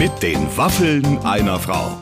Mit den Waffeln einer Frau.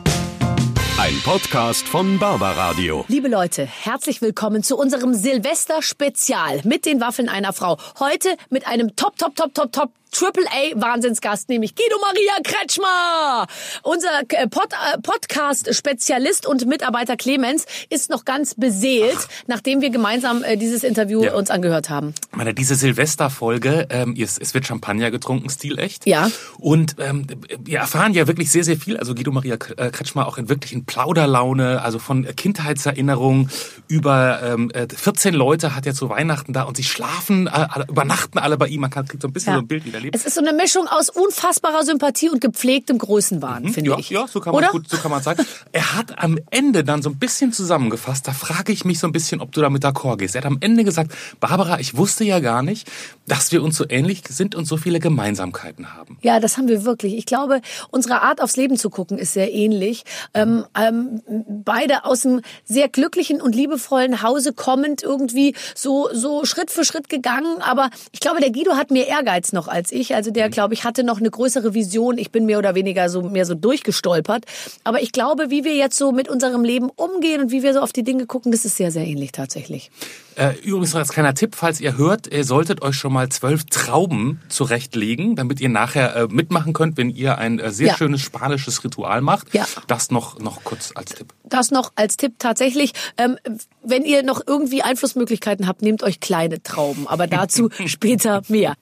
Ein Podcast von Barbaradio. Liebe Leute, herzlich willkommen zu unserem Silvester-Spezial mit den Waffeln einer Frau. Heute mit einem Top, Top, Top, Top, Top Triple-A-Wahnsinnsgast, nämlich Guido Maria Kretschmer. Unser äh, Pod äh, Podcast-Spezialist und Mitarbeiter Clemens ist noch ganz beseelt, Ach. nachdem wir gemeinsam äh, dieses Interview ja. uns angehört haben. Meine, diese Silvesterfolge, ähm, es, es wird Champagner getrunken, stilecht. Ja. Und ähm, wir erfahren ja wirklich sehr, sehr viel. Also Guido Maria Kretschmer auch in wirklichen Plauderlaune, also von Kindheitserinnerungen über ähm, 14 Leute hat er zu Weihnachten da und sie schlafen, äh, übernachten alle bei ihm. Man kriegt so ein bisschen ja. so ein Bild wieder erlebt. Es ist so eine Mischung aus unfassbarer Sympathie und gepflegtem Größenwahn, mhm, finde ja, ich. Ja, so kann man Oder? gut, so kann man sagen. Er hat am Ende dann so ein bisschen zusammengefasst, da frage ich mich so ein bisschen, ob du damit d'accord gehst. Er hat am Ende gesagt, Barbara, ich wusste ja gar nicht, dass wir uns so ähnlich sind und so viele Gemeinsamkeiten haben. Ja, das haben wir wirklich. Ich glaube, unsere Art aufs Leben zu gucken ist sehr ähnlich. Ähm, ähm, beide aus einem sehr glücklichen und liebevollen Hause kommend irgendwie so, so Schritt für Schritt gegangen. Aber ich glaube, der Guido hat mehr Ehrgeiz noch als ich. Also der, mhm. glaube ich, hatte noch eine größere Vision. Ich bin mehr oder weniger so mehr so durchgestolpert. Aber ich glaube, wie wir jetzt so mit unserem Leben umgehen und wie wir so auf die Dinge gucken, das ist sehr, sehr ähnlich tatsächlich. Äh, übrigens noch als kleiner Tipp, falls ihr hört, ihr solltet euch schon mal zwölf Trauben zurechtlegen, damit ihr nachher äh, mitmachen könnt, wenn ihr ein äh, sehr ja. schönes spanisches Ritual macht. Ja. Das noch, noch kurz als Tipp. Das noch als Tipp tatsächlich. Ähm, wenn ihr noch irgendwie Einflussmöglichkeiten habt, nehmt euch kleine Trauben. Aber dazu später mehr.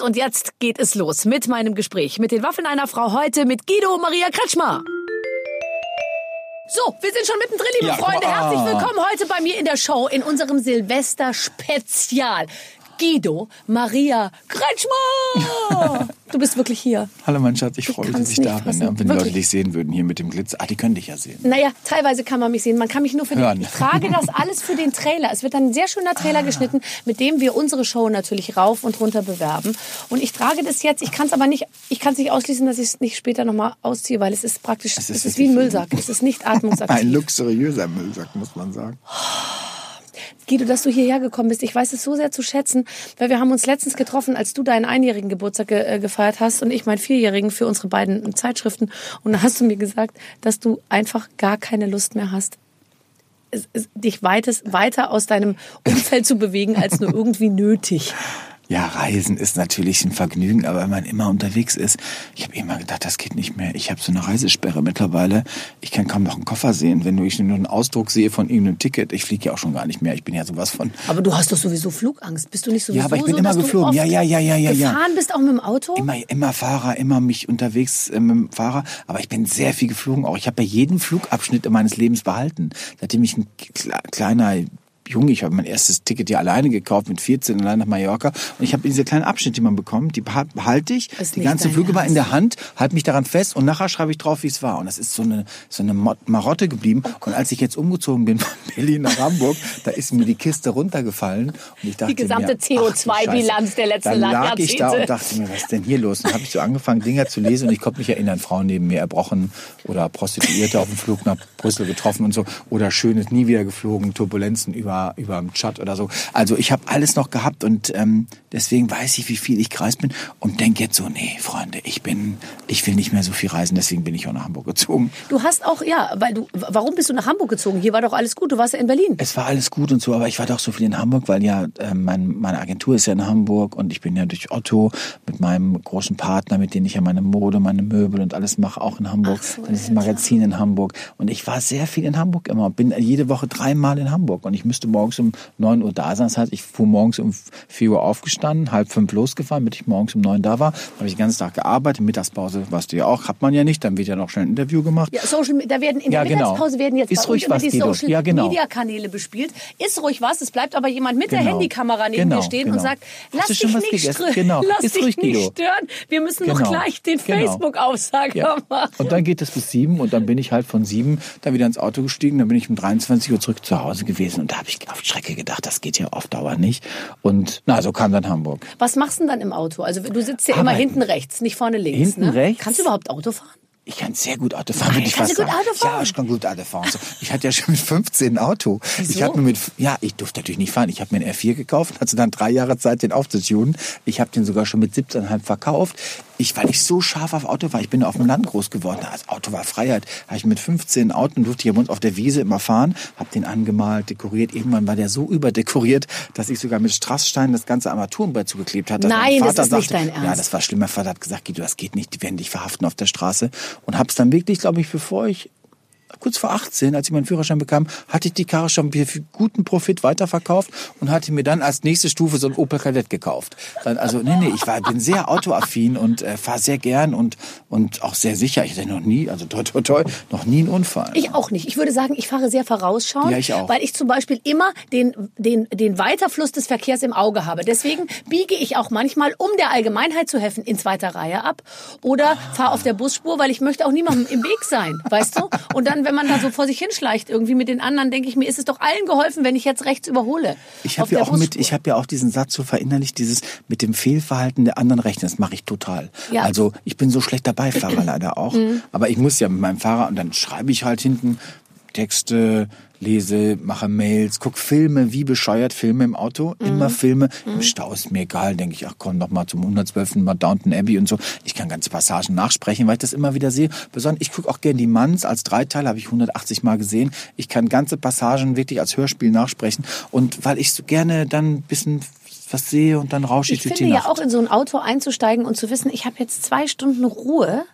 Und jetzt geht es los mit meinem Gespräch mit den Waffen einer Frau heute mit Guido Maria Kretschmer. So, wir sind schon mittendrin, liebe ja, Freunde. Herzlich willkommen heute bei mir in der Show in unserem Silvester-Spezial. Guido Maria Kretschmer. Du bist wirklich hier. Hallo mein Schatz, ich, ich freue mich, dass ich da bin. Wenn die Leute dich sehen würden hier mit dem Glitzer. Ah, die können dich ja sehen. Naja, teilweise kann man mich sehen. Man kann mich nur für Hören. Den, ich trage das alles für den Trailer. Es wird ein sehr schöner Trailer ah. geschnitten, mit dem wir unsere Show natürlich rauf und runter bewerben. Und ich trage das jetzt. Ich kann es aber nicht, ich kann es nicht ausschließen, dass ich es nicht später nochmal ausziehe, weil es ist praktisch, es ist, es ist wie ein Müllsack. Es ist nicht atmungsaktiv. ein luxuriöser Müllsack, muss man sagen. Guido, dass du hierher gekommen bist. Ich weiß es so sehr zu schätzen, weil wir haben uns letztens getroffen, als du deinen einjährigen Geburtstag ge äh, gefeiert hast und ich meinen vierjährigen für unsere beiden Zeitschriften. Und da hast du mir gesagt, dass du einfach gar keine Lust mehr hast, dich weites, weiter aus deinem Umfeld zu bewegen, als nur irgendwie nötig. Ja, Reisen ist natürlich ein Vergnügen, aber wenn man immer unterwegs ist, ich habe immer gedacht, das geht nicht mehr. Ich habe so eine Reisesperre mittlerweile. Ich kann kaum noch einen Koffer sehen. Wenn ich nur einen Ausdruck sehe von irgendeinem Ticket, ich fliege ja auch schon gar nicht mehr. Ich bin ja sowas von. Aber du hast doch sowieso Flugangst. Bist du nicht sowieso Ja, aber ich bin so, immer geflogen. Ja, ja, ja, ja, ja. Gefahren bist auch mit dem Auto? Immer, immer Fahrer, immer mich unterwegs äh, mit dem Fahrer. Aber ich bin sehr viel geflogen auch. Ich habe ja jeden Flugabschnitt meines Lebens behalten. Seitdem ich ein kleiner jung, ich habe mein erstes Ticket ja alleine gekauft mit 14 allein nach Mallorca. Und ich habe diese kleinen Abschnitte, die man bekommt, die behalte ich. Ist die ganze Flüge mal in der Hand, halte mich daran fest und nachher schreibe ich drauf, wie es war. Und das ist so eine so eine Marotte geblieben. Oh und als ich jetzt umgezogen bin von Berlin nach Hamburg, da ist mir die Kiste runtergefallen und ich dachte die gesamte CO2-Bilanz der letzten Dann lag ich da und dachte mir, was ist denn hier los? Und dann habe ich so angefangen, Dinger zu lesen und ich konnte mich erinnern, Frauen neben mir erbrochen oder Prostituierte auf dem Flug nach Brüssel getroffen und so oder schönes nie wieder geflogen, Turbulenzen über über dem Chat oder so. Also ich habe alles noch gehabt und ähm, deswegen weiß ich, wie viel ich gereist bin und denke jetzt so, nee, Freunde, ich bin, ich will nicht mehr so viel reisen, deswegen bin ich auch nach Hamburg gezogen. Du hast auch, ja, weil du, warum bist du nach Hamburg gezogen? Hier war doch alles gut, du warst ja in Berlin. Es war alles gut und so, aber ich war doch so viel in Hamburg, weil ja äh, mein, meine Agentur ist ja in Hamburg und ich bin ja durch Otto mit meinem großen Partner, mit dem ich ja meine Mode, meine Möbel und alles mache, auch in Hamburg. So, Dann ist das Magazin in Hamburg und ich war sehr viel in Hamburg immer, bin jede Woche dreimal in Hamburg und ich müsste morgens um 9 Uhr da sein. Das heißt, ich fuhr morgens um 4 Uhr aufgestanden, halb fünf losgefahren, damit ich morgens um 9 da war. habe ich den ganzen Tag gearbeitet. Mittagspause, weißt du ja auch, hat man ja nicht. Dann wird ja noch schnell ein Interview gemacht. Ja, Social, da werden in ja, der genau. Mittagspause werden jetzt ist ruhig was, die. Social ja, genau. Media Kanäle bespielt. Ist ruhig was. Es bleibt aber jemand mit genau. der Handykamera neben genau, dir stehen genau. und sagt, lass dich nicht, genau. lass ist dich ruhig, nicht Guido. stören. Wir müssen noch Genau. gleich den Genau. Facebook-Aufsager machen. Und dann geht es bis sieben und dann bin ich halt von sieben dann wieder ins Auto gestiegen. Dann bin ich um 23 Uhr zurück zu Hause gewesen und da habe ich auf Strecke gedacht, das geht ja auf Dauer nicht. Und na, so kam dann Hamburg. Was machst du denn dann im Auto? Also du sitzt ja immer Arbeiten. hinten rechts, nicht vorne links. Hinten ne? rechts? Kannst du überhaupt Auto fahren? Ich kann sehr gut Auto fahren, würde ich fast sagen. Auto fahren? Ja, ich kann gut Auto fahren. So, Ich hatte ja schon mit 15 ein Auto. Ich Wieso? habe mir mit, ja, ich durfte natürlich nicht fahren. Ich habe mir einen R4 gekauft, hatte dann drei Jahre Zeit, den aufzutunen. Ich habe den sogar schon mit 17,5 verkauft. Ich, weil ich so scharf auf Auto war, ich bin auf dem Land groß geworden. Das Auto war Freiheit. Habe ich mit 15 ein Auto und durfte hier bei uns auf der Wiese immer fahren. Habe den angemalt, dekoriert. Irgendwann war der so überdekoriert, dass ich sogar mit Strasssteinen das ganze Armaturenbrett zugeklebt hatte. Nein, das ist nicht sagte, dein Ernst. Ja, das war schlimm. Mein Vater hat gesagt, Guido, das geht nicht. Die werden dich verhaften auf der Straße. Und habe es dann wirklich, glaube ich, bevor ich kurz vor 18, als ich meinen Führerschein bekam, hatte ich die Karre schon für guten Profit weiterverkauft und hatte mir dann als nächste Stufe so ein Opel Kadett gekauft. Dann, also nee, nee, ich war, bin sehr autoaffin und äh, fahre sehr gern und, und auch sehr sicher. Ich hatte noch nie, also toi, toi, toi, noch nie einen Unfall. Ich auch nicht. Ich würde sagen, ich fahre sehr vorausschauend, Ja, ich auch. weil ich zum Beispiel immer den, den, den Weiterfluss des Verkehrs im Auge habe. Deswegen biege ich auch manchmal, um der Allgemeinheit zu helfen, in zweiter Reihe ab oder fahre auf der Busspur, weil ich möchte auch niemandem im Weg sein, weißt du? Und dann, wenn man da so vor sich hinschleicht irgendwie mit den anderen, denke ich mir, ist es doch allen geholfen, wenn ich jetzt rechts überhole. Ich habe ja auch mit, Busspur. ich habe ja auch diesen Satz so verinnerlicht, dieses mit dem Fehlverhalten der anderen rechnen, das mache ich total. Ja. Mhm. Also ich bin so schlechter Beifahrer leider auch, aber ich muss ja mit meinem Fahrer und dann schreibe ich halt hinten Texte, lese, mache Mails, guck Filme, wie bescheuert Filme im Auto, Mhm. immer Filme. Im Stau ist mir egal, denke ich, ach komm, noch mal zum 112. mal Downton Abbey und so. Ich kann ganze Passagen nachsprechen, weil ich das immer wieder sehe. Besonders, ich gucke auch gerne die Manns als Dreiteil, habe ich 180 Mal gesehen. Ich kann ganze Passagen wirklich als Hörspiel nachsprechen und weil ich so gerne dann ein bisschen was sehe und dann rausche ich, Ich durch finde die ja Nacht. auch in so ein Auto einzusteigen und zu wissen, ich habe jetzt zwei Stunden Ruhe.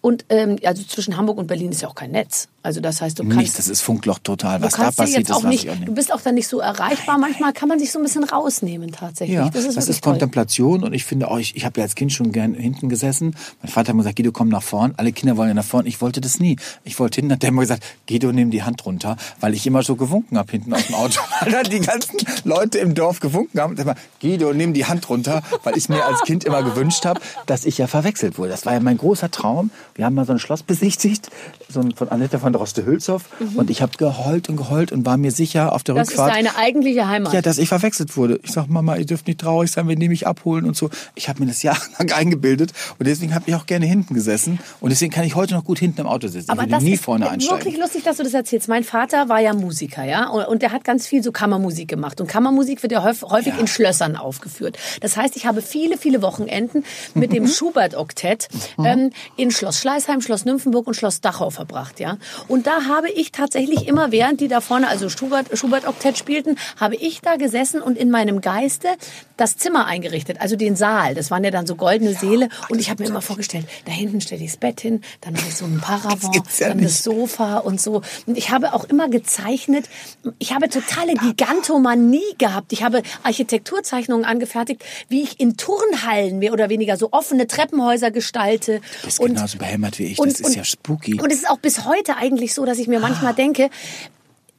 Und ähm, also zwischen Hamburg und Berlin ist ja auch kein Netz. Also das heißt, du kannst Nichts, das ist Funkloch total. Was da passiert, das auch weiß nicht, ich auch du nicht. bist auch dann nicht so erreichbar. Manchmal kann man sich so ein bisschen rausnehmen tatsächlich. Ja, das ist, das ist. Kontemplation und ich finde auch, ich, ich habe ja als Kind schon gern hinten gesessen. Mein Vater hat immer gesagt, Guido, komm nach vorn. Alle Kinder wollen ja nach vorn. Ich wollte das nie. Ich wollte hinten, hat der immer gesagt, Guido, nimm die Hand runter, weil ich immer so gewunken habe hinten aus dem Auto. weil dann die ganzen Leute im Dorf gewunken haben. Immer, Guido, nimm die Hand runter, weil ich mir als Kind immer gewünscht habe, dass ich ja verwechselt wurde. Das war ja mein großer Traum. Wir haben mal so ein Schloss besichtigt, so ein von Annette von Droste-Hülshoff. Und ich habe geheult und geheult und war mir sicher auf der Mhm. das ist Rückfahrt. deine eigentliche Heimat. Ja, dass ich verwechselt wurde. Ich sag, Mama, ihr dürft nicht traurig sein, wenn die mich abholen und so. Ich habe mir das jahrelang eingebildet und deswegen habe ich auch gerne hinten gesessen und deswegen kann ich heute noch gut hinten im Auto sitzen. Aber ich das nie ist vorne einsteigen. wirklich lustig, dass du das erzählst. Mein Vater war ja Musiker, ja, und, der hat ganz viel so Kammermusik gemacht. Und Kammermusik wird ja häufig, häufig in Schlössern aufgeführt. Das heißt, ich habe viele, viele Wochenenden mit dem Schubert-Oktett ähm, in Schloss Schleißheim, Schloss Nymphenburg und Schloss Dachau verbracht, ja. Und da habe ich tatsächlich immer, während die da vorne, also Schubert, Schubert-Oktett spielten, habe ich da gesessen und in meinem Geiste das Zimmer eingerichtet, also den Saal. Das waren ja dann so goldene Säle. Und ich habe mir immer vorgestellt, da hinten stelle ich das Bett hin, dann mache ich so einen Paravent, ja dann nicht. das Sofa und so. Und ich habe auch immer gezeichnet. Ich habe totale Gigantomanie gehabt. Ich habe Architekturzeichnungen angefertigt, wie ich in Turnhallen mehr oder weniger so offene Treppenhäuser gestalte. Du bist genauso behämmert wie ich. und- das ist und- ja spooky. Und es ist auch bis heute eigentlich so, dass ich mir manchmal denke,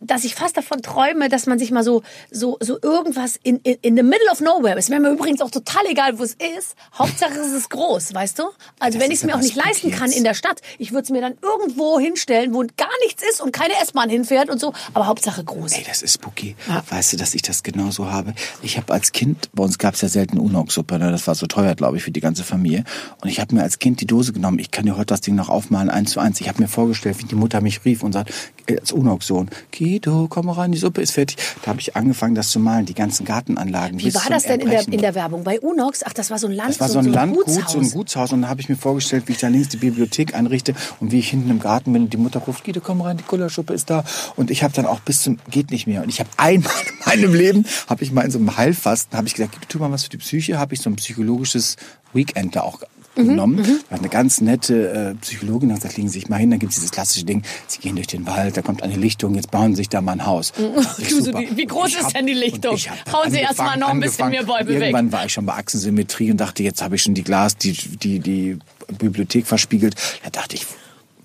dass ich fast davon träume, dass man sich mal so so so irgendwas in in, in the middle of nowhere. Es wäre mir übrigens auch total egal, wo es ist. Hauptsache es ist groß, weißt du? Also Das wenn ist ich es mir auch nicht leisten kann in der Stadt, ich würde es mir dann irgendwo hinstellen, wo gar nichts ist und keine S-Bahn hinfährt und so. Aber Hauptsache groß. Ey, das ist spooky. Ja. Weißt du, dass ich das genauso habe? Ich habe als Kind, bei uns gab es ja selten Unox-Suppe, ne? das war so teuer, glaube ich, für die ganze Familie. Und ich habe mir als Kind die Dose genommen. Ich kann dir heute das Ding noch aufmalen, eins zu eins. Ich habe mir vorgestellt, wie die Mutter mich rief und sagt, äh, als Unox-Sohn, Guido, komm mal rein, die Suppe ist fertig. Da habe ich angefangen, das zu malen, die ganzen Gartenanlagen. Wie war das denn in der, in der Werbung? Bei Unox? Ach, das war so ein Land, Das war so ein Landgut, Gutshaus. so ein Gutshaus. Und da habe ich mir vorgestellt, wie ich da links die Bibliothek einrichte und wie ich hinten im Garten bin und die Mutter ruft, Guido, komm rein, die Kullerschuppe ist da. Und ich habe dann auch bis zum, geht nicht mehr. Und ich habe einmal in meinem Leben, habe ich mal in so einem Heilfasten, habe ich gesagt, Guido, tu mal was für die Psyche, habe ich so ein psychologisches Weekend da auch genommen. War eine ganz nette äh, Psychologin, hat gesagt, legen Sie sich mal hin, dann gibt's dieses klassische Ding, Sie gehen durch den Wald, da kommt eine Lichtung, jetzt bauen Sie sich da mal ein Haus. Du so, super. wie- groß ist hab- denn die Lichtung? Hauen Sie erst mal noch ein bisschen mehr Bäume weg. Irgendwann war ich schon bei Achsensymmetrie und dachte, jetzt habe ich schon die Glas, die, die, die Bibliothek verspiegelt. Da dachte ich,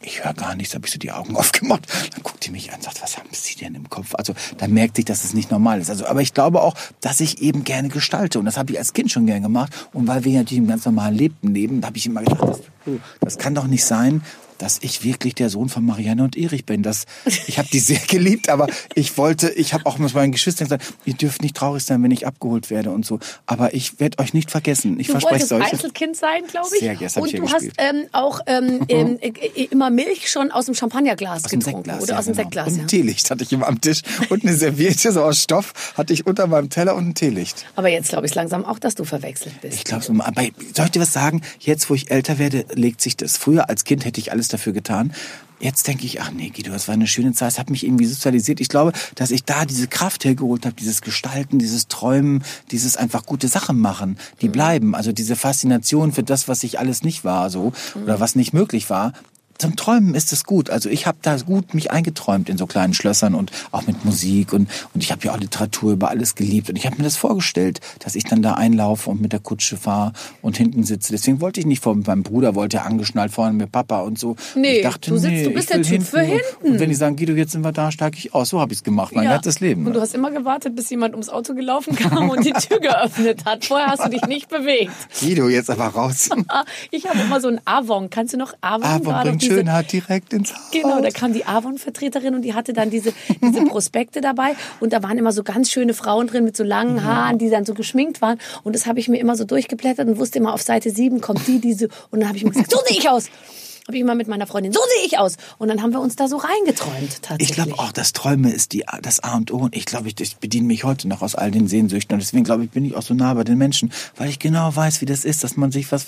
ich höre gar nichts, habe ich so die Augen aufgemacht. Dann guckt die mich an und sagt, was haben Sie denn im Kopf? Also da merkt sich, dass es nicht normal ist. Also, aber ich glaube auch, dass ich eben gerne gestalte. Und das habe ich als Kind schon gern gemacht. Und weil wir natürlich im ganz normalen Leben leben, habe ich immer gedacht, das oh, das kann doch nicht sein, dass ich wirklich der Sohn von Marianne und Erich bin. Das, ich habe die sehr geliebt, aber ich wollte, ich habe auch mit meinen Geschwistern gesagt, ihr dürft nicht traurig sein, wenn ich abgeholt werde und so. Aber ich werde euch nicht vergessen. Ich Du verspreche es euch. Einzelkind sein, glaube ich. Sehr, hab und ich du hast ähm, auch ähm, ähm, äh, immer Milch schon aus dem Champagnerglas Aus dem getrunken. Sektglas. oder ja, aus dem genau. Sektglas, Und ja. ein Teelicht hatte ich immer am Tisch. Und eine Serviette so aus Stoff hatte ich unter meinem Teller und ein Teelicht. Aber jetzt glaube ich langsam auch, dass du verwechselt bist. Ich glaube, soll ich dir was sagen? Jetzt, wo ich älter werde, legt sich das. Früher als Kind hätte ich alles dafür getan. Jetzt denke ich, ach nee, Guido, das war eine schöne Zeit. Es hat mich irgendwie sozialisiert. Ich glaube, dass ich da diese Kraft hergeholt habe, dieses Gestalten, dieses Träumen, dieses einfach gute Sachen machen, die bleiben. Also diese Faszination für das, was ich alles nicht war, so oder was nicht möglich war. Zum Träumen ist es gut. Also ich habe da gut mich eingeträumt in so kleinen Schlössern und auch mit Musik und und ich habe ja auch Literatur über alles geliebt und ich habe mir das vorgestellt, dass ich dann da einlaufe und mit der Kutsche fahre und hinten sitze. Deswegen wollte ich nicht vor meinem Bruder, wollte ja angeschnallt vorne mit Papa und so. Nee, ich dachte, du sitzt- nee, du bist der Typ für und- hinten. Und wenn die sagen, Guido, jetzt sind wir da, steige ich aus. So habe ich es gemacht, mein Ja. ganzes Leben. Und du hast immer gewartet, bis jemand ums Auto gelaufen kam und die Tür geöffnet hat. Vorher hast du dich nicht bewegt. Guido, jetzt aber raus. Ich habe immer so ein Avon. Kannst du noch Avon? Bringt diese- Schönheit direkt ins Haus. Genau, da kam die Avon-Vertreterin und die hatte dann diese, diese Prospekte dabei und da waren immer so ganz schöne Frauen drin mit so langen Haaren, die dann so geschminkt waren und das habe ich mir immer so durchgeblättert und wusste immer, auf Seite 7 kommt die, diese und dann habe ich mir gesagt, so sehe ich aus. Habe ich immer mit meiner Freundin, so sehe ich aus. Und dann haben wir uns da so reingeträumt tatsächlich. Ich glaube auch, das Träume ist die, das A und O. Und ich glaube, ich, ich bediene mich heute noch aus all den Sehnsüchten. Und deswegen glaube ich, bin ich auch so nah bei den Menschen, weil ich genau weiß, wie das ist, dass man sich was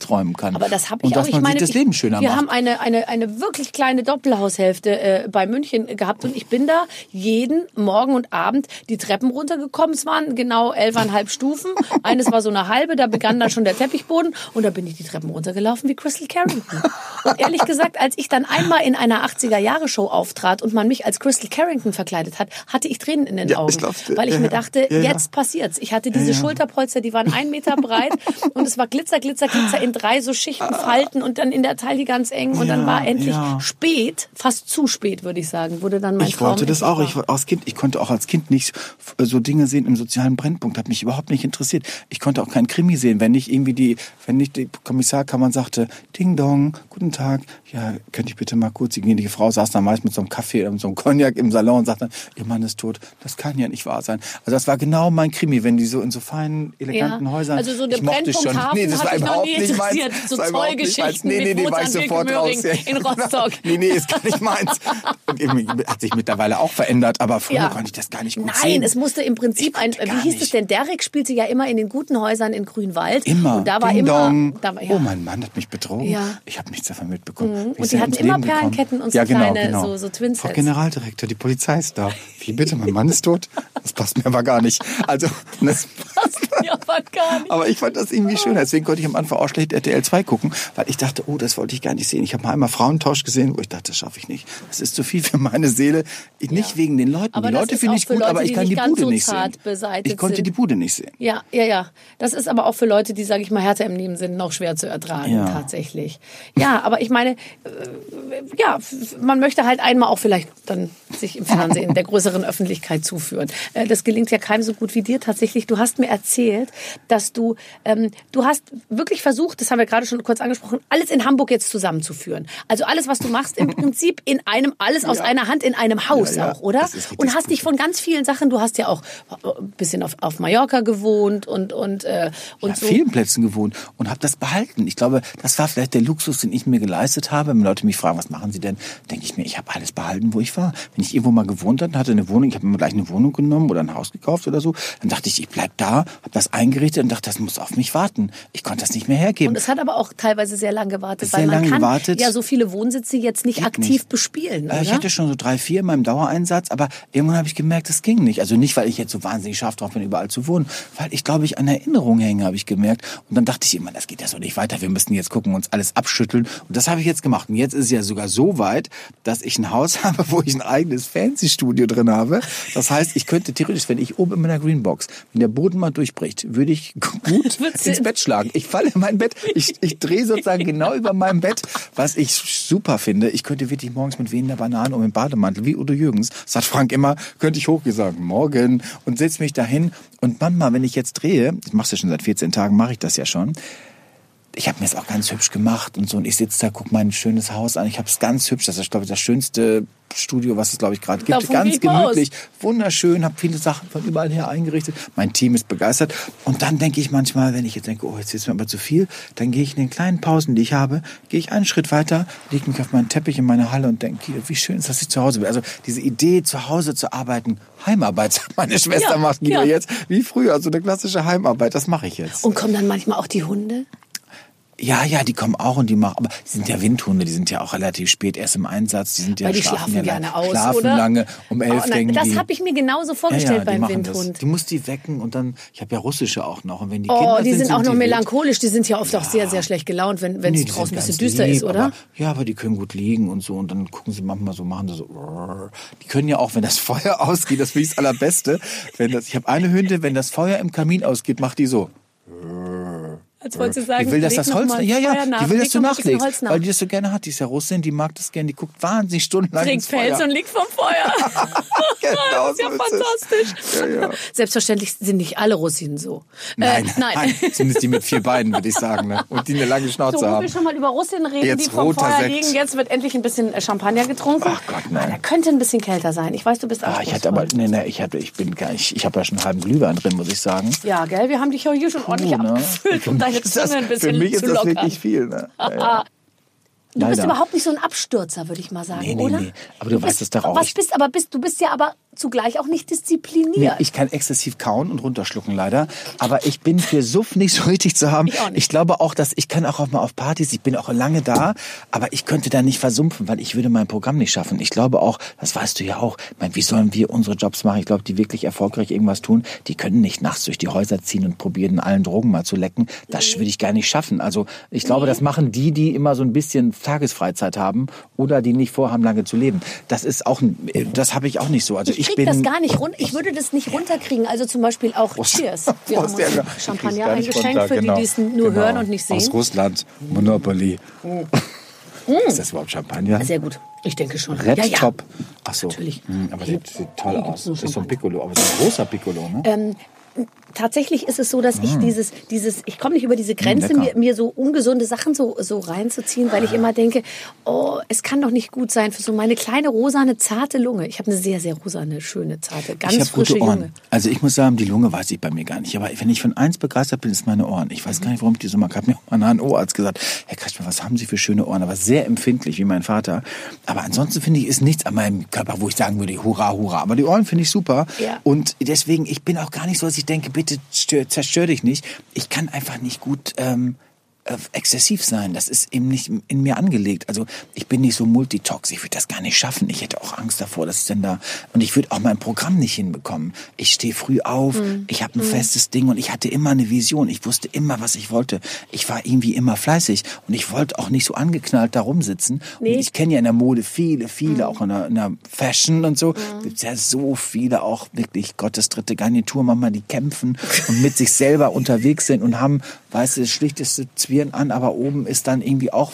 wegträumen kann. Aber das habe und ich auch. dass Ich man meine, sich das ich- Leben schöner wir macht. haben eine, eine, eine wirklich kleine Doppelhaushälfte äh, bei München gehabt und ich bin da jeden Morgen und Abend die Treppen runtergekommen. Es waren genau elfeinhalb Stufen. Eines war so eine halbe, da begann dann schon der Teppichboden und da bin ich die Treppen runtergelaufen wie Crystal Carrington. Und ehrlich gesagt, als ich dann einmal in einer 80er-Jahre-Show auftrat und man mich als Crystal Carrington verkleidet hat, hatte ich Tränen in den Ja, Augen. ich glaub, weil ich ja, mir dachte, ja, jetzt passiert's. Ich hatte diese. Schulterpolster, die waren ein Meter breit und es war Glitzer, Glitzer, Glitzer in drei so Schichten Falten und dann in der Taille ganz eng und dann Ja, war endlich ja. spät, fast zu spät, würde ich sagen, wurde dann mein Ich Traum wollte das auch. Ich, als kind, ich konnte auch als Kind nicht so Dinge sehen im sozialen Brennpunkt. Hat mich überhaupt nicht interessiert. Ich konnte auch keinen Krimi sehen, wenn nicht irgendwie die, wenn nicht die Kommissarkammer sagte, Ding Dong, guten Tag, ja, könnte ich bitte mal kurz, die Frau saß da meist mit so einem Kaffee oder mit so einem Cognac im Salon und sagte, ihr Mann ist tot. Das kann ja nicht wahr sein. Also das war genau mein Krimi, wenn die so in so feinen, eleganten Ja. Häusern. Also so der Brennpunkt schon. Hafen Nee, das war überhaupt nicht interessiert. So Zollgeschichten. Nee, nee, mit nee, war ich Mozart sofort raus. Möhring in Rostock. Nee, nee, ist gar nicht meins. Hat sich mittlerweile auch verändert, aber früher Ja. konnte ich das gar nicht gut Nein, sehen. es musste im Prinzip ein, wie hieß es nicht. denn? Derek spielte ja immer in den guten Häusern in Grünwald. Immer. Und da war Ding immer, da war, ja. Oh, mein Mann hat mich betrogen. Ja. Ich habe nichts davon mitbekommen. Wie Und die hatten immer? Perlenketten und so ja, genau, kleine, genau. so- so Twin-Sets. Frau Generaldirektor, die Polizei ist da. Wie bitte, mein Mann ist tot? Das passt mir aber gar nicht. Also, das ja, war gar nicht. aber ich fand das irgendwie schön. Deswegen konnte ich am Anfang auch schlecht RTL 2 gucken, weil ich dachte, oh, das wollte ich gar nicht sehen. Ich habe mal einmal Frauentausch gesehen, wo ich dachte, das schaffe ich nicht. Das ist zu viel für meine Seele. Ich, nicht wegen den Leuten. Aber die Leute finde ich gut, Leute, aber ich kann die Bude so nicht sehen. Ich konnte sind. die Bude nicht sehen. Ja, ja, ja. Das ist aber auch für Leute, die, sage ich mal, härter im Leben sind, noch schwer zu ertragen, Ja. tatsächlich. Ja, aber ich meine, äh, ja, man möchte halt einmal auch vielleicht dann sich im Fernsehen der größeren Öffentlichkeit zuführen. Äh, Das gelingt ja keinem so gut wie dir tatsächlich. Du hast mir erzählt, dass du, ähm, du hast wirklich versucht, das haben wir gerade schon kurz angesprochen, alles in Hamburg jetzt zusammenzuführen. Also alles, was du machst, im Prinzip in einem, alles aus einer Hand in einem Haus Ja, ja. auch, oder? Und hast dich von ganz vielen Sachen, du hast ja auch ein bisschen auf, auf Mallorca gewohnt und, und, äh, und Ich so. vielen Plätzen gewohnt und habe das behalten. Ich glaube, das war vielleicht der Luxus, den ich mir geleistet habe. Wenn Leute mich fragen, was machen sie denn, denke ich mir, ich habe alles behalten, wo ich war. Wenn ich irgendwo mal gewohnt hatte, hatte eine Wohnung, ich habe mir gleich eine Wohnung genommen oder ein Haus gekauft oder so, dann dachte ich, ich bleib da, habe das eingerichtet und dachte, das muss auf mich warten. Ich konnte das nicht mehr hergeben. Und es hat aber auch teilweise sehr lange gewartet, Sehr weil man kann gewartet. ja so viele Wohnsitze jetzt nicht Geht aktiv nicht. bespielen, oder? Äh, Ich hatte schon so drei, vier in meinem Dauereinsatz, aber irgendwann habe ich gemerkt, das ging nicht. Also nicht, weil ich jetzt so wahnsinnig scharf drauf bin, überall zu wohnen, weil ich glaube, ich an Erinnerungen hänge, habe ich gemerkt. Und dann dachte ich immer, das geht ja so nicht weiter. Wir müssen jetzt gucken, uns alles abschütteln. Und das habe ich jetzt gemacht. Und jetzt ist es ja sogar so weit, dass ich ein Haus habe, wo ich ein eigenes Fancy-Studio drin habe. Das heißt, ich könnte theoretisch, wenn ich oben in meiner Greenbox, wenn der Boden mal durchbricht, würde ich gut ins Bett schlagen. Ich falle in mein Bett, ich, ich drehe sozusagen genau über meinem Bett, was ich super finde. Ich könnte wirklich morgens mit wehender Banane und im Bademantel, wie Udo Jürgens, sagt Frank immer, könnte ich hochgesagt, morgen, und setze mich dahin. Und Mama, wenn ich jetzt drehe, ich mache ja schon seit 14 Tagen, mache ich das ja schon, ich habe mir es auch ganz hübsch gemacht und so. Und ich sitze da, guck mein schönes Haus an. Ich habe es ganz hübsch. Das ist, glaube ich, das schönste Studio, was es, glaube ich, gerade gibt. Davon ganz gemütlich, wunderschön, habe viele Sachen von überall her eingerichtet. Mein Team ist begeistert. Und dann denke ich manchmal, wenn ich jetzt denke, oh, jetzt ist mir aber zu viel, dann gehe ich in den kleinen Pausen, die ich habe, gehe ich einen Schritt weiter, lege mich auf meinen Teppich in meine Halle und denke, wie schön ist, dass ich zu Hause bin. Also diese Idee, zu Hause zu arbeiten, Heimarbeit, sagt meine Schwester Ja, macht Guido ja. jetzt, wie früher, so eine klassische Heimarbeit, das mache ich jetzt. Und kommen dann manchmal auch die Hunde? Ja, ja, die kommen auch und die machen, aber die sind ja Windhunde, die sind ja auch relativ spät erst im Einsatz, die sind ja Weil die schlafen ja gerne lang- aus, schlafen oder? lange, um elf Oh, nein, das habe ich mir genauso ja, vorgestellt ja, die beim machen das. Windhund. Die muss die wecken und dann, ich habe ja russische auch noch und wenn die Oh, Kinder die sind auch noch die wild. melancholisch. Die sind ja oft auch sehr, sehr schlecht gelaunt, wenn wenn es draußen ein sind bisschen düster lieb, ist, oder? Aber, ja, aber die können gut liegen und so und dann gucken sie manchmal so, machen sie so. Die können ja auch, wenn das Feuer ausgeht, das finde ich das Allerbeste. Wenn das, ich habe eine Hünde, wenn das Feuer im Kamin ausgeht, macht die so. Als wolltest du sagen, Die will, dass das Holz, ja, ja, nach, die will, dass du nachlegst, Holz nach. weil die das so gerne hat. Die ist ja Russin, die mag das gerne, die guckt wahnsinnig stundenlang trinkt ins Feuer. Pelz und liegt vom Feuer. Genau das ist ja so ist fantastisch. Ja, ja. Selbstverständlich sind nicht alle Rosinen so. Nein, äh, nein. Zumindest die mit vier Beinen, würde ich sagen. Ne? Und die eine lange Schnauze So, haben. wir schon mal über Russland reden, Jetzt die vom Feuer Sekt. liegen. Jetzt wird endlich ein bisschen äh, Champagner getrunken. Ach Gott, nein. Ah, Der könnte ein bisschen kälter sein. Ich weiß, du bist Ah, ich hatte aber, nee, nee, ich hatte, ich bin gar nicht, ich habe ja schon einen halben Glühwein drin, muss ich sagen. Ja, gell? Wir haben dich ja hier schon ordentlich ne? abgefüllt, deine Ist das- Zunge ein bisschen Für mich zu ist das wirklich viel. Ne? Ja, ja. Du bist Leider. überhaupt nicht so ein Abstürzer, würde ich mal sagen, Nee, nee, oder? nee. Aber du weißt bist, es doch auch. Was bist, aber bist, du bist ja aber zugleich auch nicht diszipliniert. Nee, ich kann exzessiv kauen und runterschlucken leider. Aber ich bin für Suff nicht so richtig zu haben. Ich auch nicht. glaube auch, dass ich kann auch mal auf Partys, ich bin auch lange da, aber ich könnte da nicht versumpfen, weil ich würde mein Programm nicht schaffen. Ich glaube auch, das weißt du ja auch, ich meine, wie sollen wir unsere Jobs machen? Ich glaube, die wirklich erfolgreich irgendwas tun, die können nicht nachts durch die Häuser ziehen und probieren, allen Drogen mal zu lecken. Das würde ich gar nicht schaffen. Also ich glaube, das machen die, die immer so ein bisschen Tagesfreizeit haben oder die nicht vorhaben, lange zu leben. Das ist auch, ein, das habe ich auch nicht so. Also ich ich, krieg bin das gar nicht runter. Ich würde das nicht runterkriegen. Also zum Beispiel auch Cheers. Wir haben Prost, uns ja, ein ich Champagner nicht eingeschenkt runter, für genau. die, die es nur Genau. hören und nicht sehen. Aus Russland, Monopoly. Ist das überhaupt Champagner? Sehr gut. Ich denke schon. Red ja, ja. Top. Ach so. Natürlich. Hm, aber sieht, sieht toll aus. Das ist so ein. Piccolo, aber so ein großer Piccolo, ne? Ähm, tatsächlich ist es so, dass ich dieses, dieses, ich komme nicht über diese Grenze, lecker. mir, mir so ungesunde Sachen so, so reinzuziehen, weil ich immer denke, oh, es kann doch nicht gut sein für so meine kleine rosane, zarte Lunge. Ich habe eine sehr, sehr rosane, schöne, zarte, ganz ich frische gute Ohren. Junge. Also ich muss sagen, die Lunge weiß ich bei mir gar nicht. Aber wenn ich von eins begeistert bin, ist meine Ohren. Ich weiß gar nicht, warum ich die so mag. Hat mir auch mal ein Ohrarzt gesagt, Herr Kretschmer, was haben Sie für schöne Ohren? Aber sehr empfindlich, wie mein Vater. Aber ansonsten finde ich, ist nichts an meinem Körper, wo ich sagen würde, hurra, hurra. Aber die Ohren finde ich super. Ja. Und deswegen, ich bin auch gar nicht so, dass ich denke, bitte stör, zerstör dich nicht. Ich kann einfach nicht gut... Ähm, äh, exzessiv sein. Das ist eben nicht in mir angelegt. Also ich bin nicht so multitox. Ich würde das gar nicht schaffen. Ich hätte auch Angst davor, dass ich dann da und ich würde auch mein Programm nicht hinbekommen. Ich stehe früh auf. Ich habe ein festes Ding und ich hatte immer eine Vision. Ich wusste immer, was ich wollte. Ich war irgendwie immer fleißig und ich wollte auch nicht so angeknallt da rumsitzen. Nee. Und ich kenne ja in der Mode viele, viele auch in der, in der Fashion und so. Gibt's ja so viele auch wirklich Gottes dritte Garnitur, Mama, die kämpfen und mit sich selber unterwegs sind und haben, weißt du, das schlichteste Zwirn an, aber oben ist dann irgendwie auch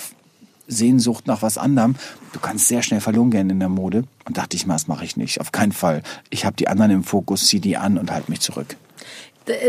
Sehnsucht nach was anderem. Du kannst sehr schnell verloren gehen in der Mode. Und dachte ich mal, das mache ich nicht. Auf keinen Fall. Ich habe die anderen im Fokus, zieh die an und halte mich zurück.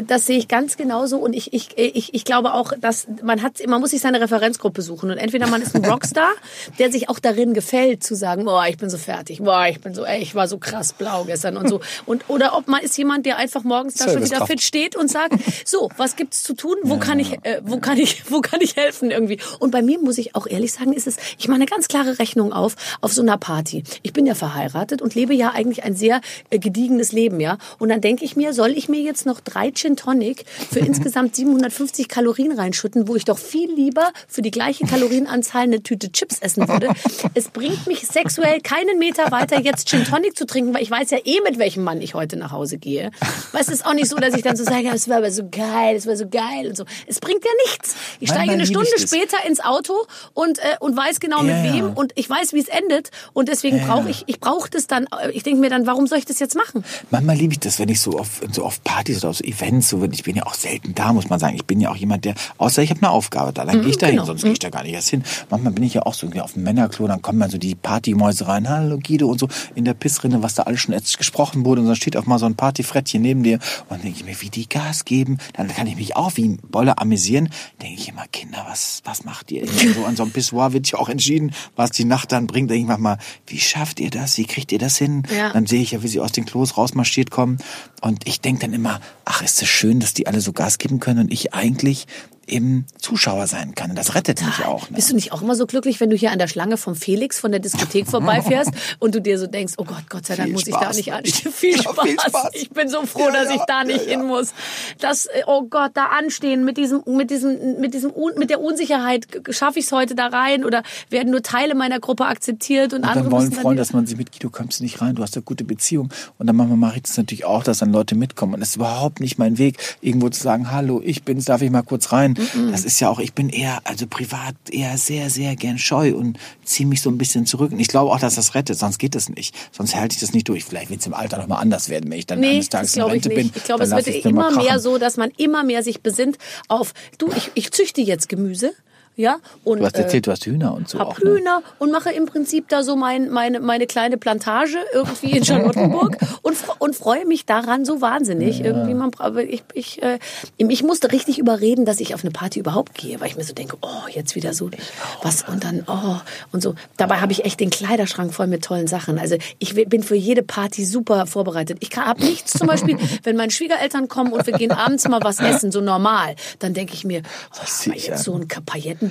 Das sehe ich ganz genauso und ich, ich, ich, ich glaube auch, dass man hat, man muss sich seine Referenzgruppe suchen und entweder man ist ein Rockstar, der sich auch darin gefällt zu sagen, boah, ich bin so fertig, boah, ich bin so, ey, ich war so krass blau gestern und so und oder ob man ist jemand, der einfach morgens da schon wieder fit steht und sagt, so, was gibt's zu tun, wo kann ich, äh, wo kann ich, wo kann ich helfen irgendwie? Und bei mir muss ich auch ehrlich sagen, ist es, ich mache eine ganz klare Rechnung auf auf so einer Party. Ich bin ja verheiratet und lebe ja eigentlich ein sehr äh, gediegenes Leben, ja. Und dann denke ich mir, soll ich mir jetzt noch drei Gin Tonic für insgesamt 750 Kalorien reinschütten, wo ich doch viel lieber für die gleiche Kalorienanzahl eine Tüte Chips essen würde. Es bringt mich sexuell keinen Meter weiter, jetzt Gin Tonic zu trinken, weil ich weiß ja eh, mit welchem Mann ich heute nach Hause gehe. Weil es ist auch nicht so, dass ich dann so sage, es war aber so geil, es war so geil und so. Es bringt ja nichts. Ich steige eine ich Stunde später ins Auto und, äh, und weiß genau mit Ja, ja. wem und ich weiß, wie es endet. Und deswegen brauche ich, ich brauche das dann, äh, ich denke mir dann, warum soll ich das jetzt machen? Manchmal liebe ich das, wenn ich so auf, so auf Partys oder so Events, so ich bin ja auch selten da, muss man sagen. Ich bin ja auch jemand, der, außer ich habe eine Aufgabe da, dann gehe ich da hin, genau. sonst gehe ich da gar nicht erst hin. Manchmal bin ich ja auch so irgendwie auf dem Männerklo, dann kommen dann so die Partymäuse rein, hallo Guido und so in der Pissrinne, was da alles schon jetzt gesprochen wurde und dann steht auf mal so ein Partyfrettchen neben dir und dann denke ich mir, wie die Gas geben, dann kann ich mich auch wie ein Bolle amüsieren, denke ich immer, Kinder, was, was macht ihr? So an so einem Pissoir wird ja auch entschieden, was die Nacht dann bringt, denke ich manchmal, wie schafft ihr das? Wie kriegt ihr das hin? Ja. Dann sehe ich ja, wie sie aus den Klos rausmarschiert kommen und ich denke dann immer, ach, ist es schön, dass die alle so Gas geben können und ich eigentlich eben Zuschauer sein kann. Und das rettet mich auch. Ne? Bist du nicht auch immer so glücklich, wenn du hier an der Schlange vom Felix von der Diskothek vorbeifährst und du dir so denkst, oh Gott, Gott sei Dank Viel muss ich da Spaß. nicht anstehen. Ja, Viel, viel Spaß. Spaß. Ich bin so froh, Ja, dass ja, ich da nicht hin muss. Das, äh, oh Gott, da anstehen mit diesem, mit diesem, mit diesem, mit der Unsicherheit, schaffe ich es heute da rein oder werden nur Teile meiner Gruppe akzeptiert und, Und andere dann wollen müssen dann Freunde, dass man sie mit Guido kommst du nicht rein, du hast eine gute Beziehung. Und dann manchmal mache ich das natürlich auch, dass dann Leute mitkommen. Und das ist überhaupt nicht mein Weg, irgendwo zu sagen, hallo, ich bin's, darf ich mal kurz rein. Das ist ja auch, ich bin eher, also privat eher sehr, sehr gern scheu und ziehe mich so ein bisschen zurück. Und ich glaube auch, dass das rettet, sonst geht das nicht. Sonst halte ich das nicht durch. Vielleicht wird es im Alter nochmal anders werden, wenn ich dann Nee, eines Tages in ich Rente nicht. bin. Ich glaube, es wird immer mehr so, dass man immer mehr sich besinnt auf, du, ich, ich züchte jetzt Gemüse. Ja, und, Du hast äh, erzählt, du hast Hühner und so hab auch. Ne? Hühner und mache im Prinzip da so mein, meine, meine kleine Plantage irgendwie in Charlottenburg und, und freue mich daran so wahnsinnig. Irgendwie man, aber ich, ich, äh, ich musste richtig überreden, dass ich auf eine Party überhaupt gehe, weil ich mir so denke, oh, jetzt wieder so was und dann, oh, und so. Dabei habe ich echt den Kleiderschrank voll mit tollen Sachen. Also ich bin für jede Party super vorbereitet. Ich habe nichts zum Beispiel, wenn meine Schwiegereltern kommen und wir gehen abends mal was essen, so normal, dann denke ich mir, oh, jetzt so ein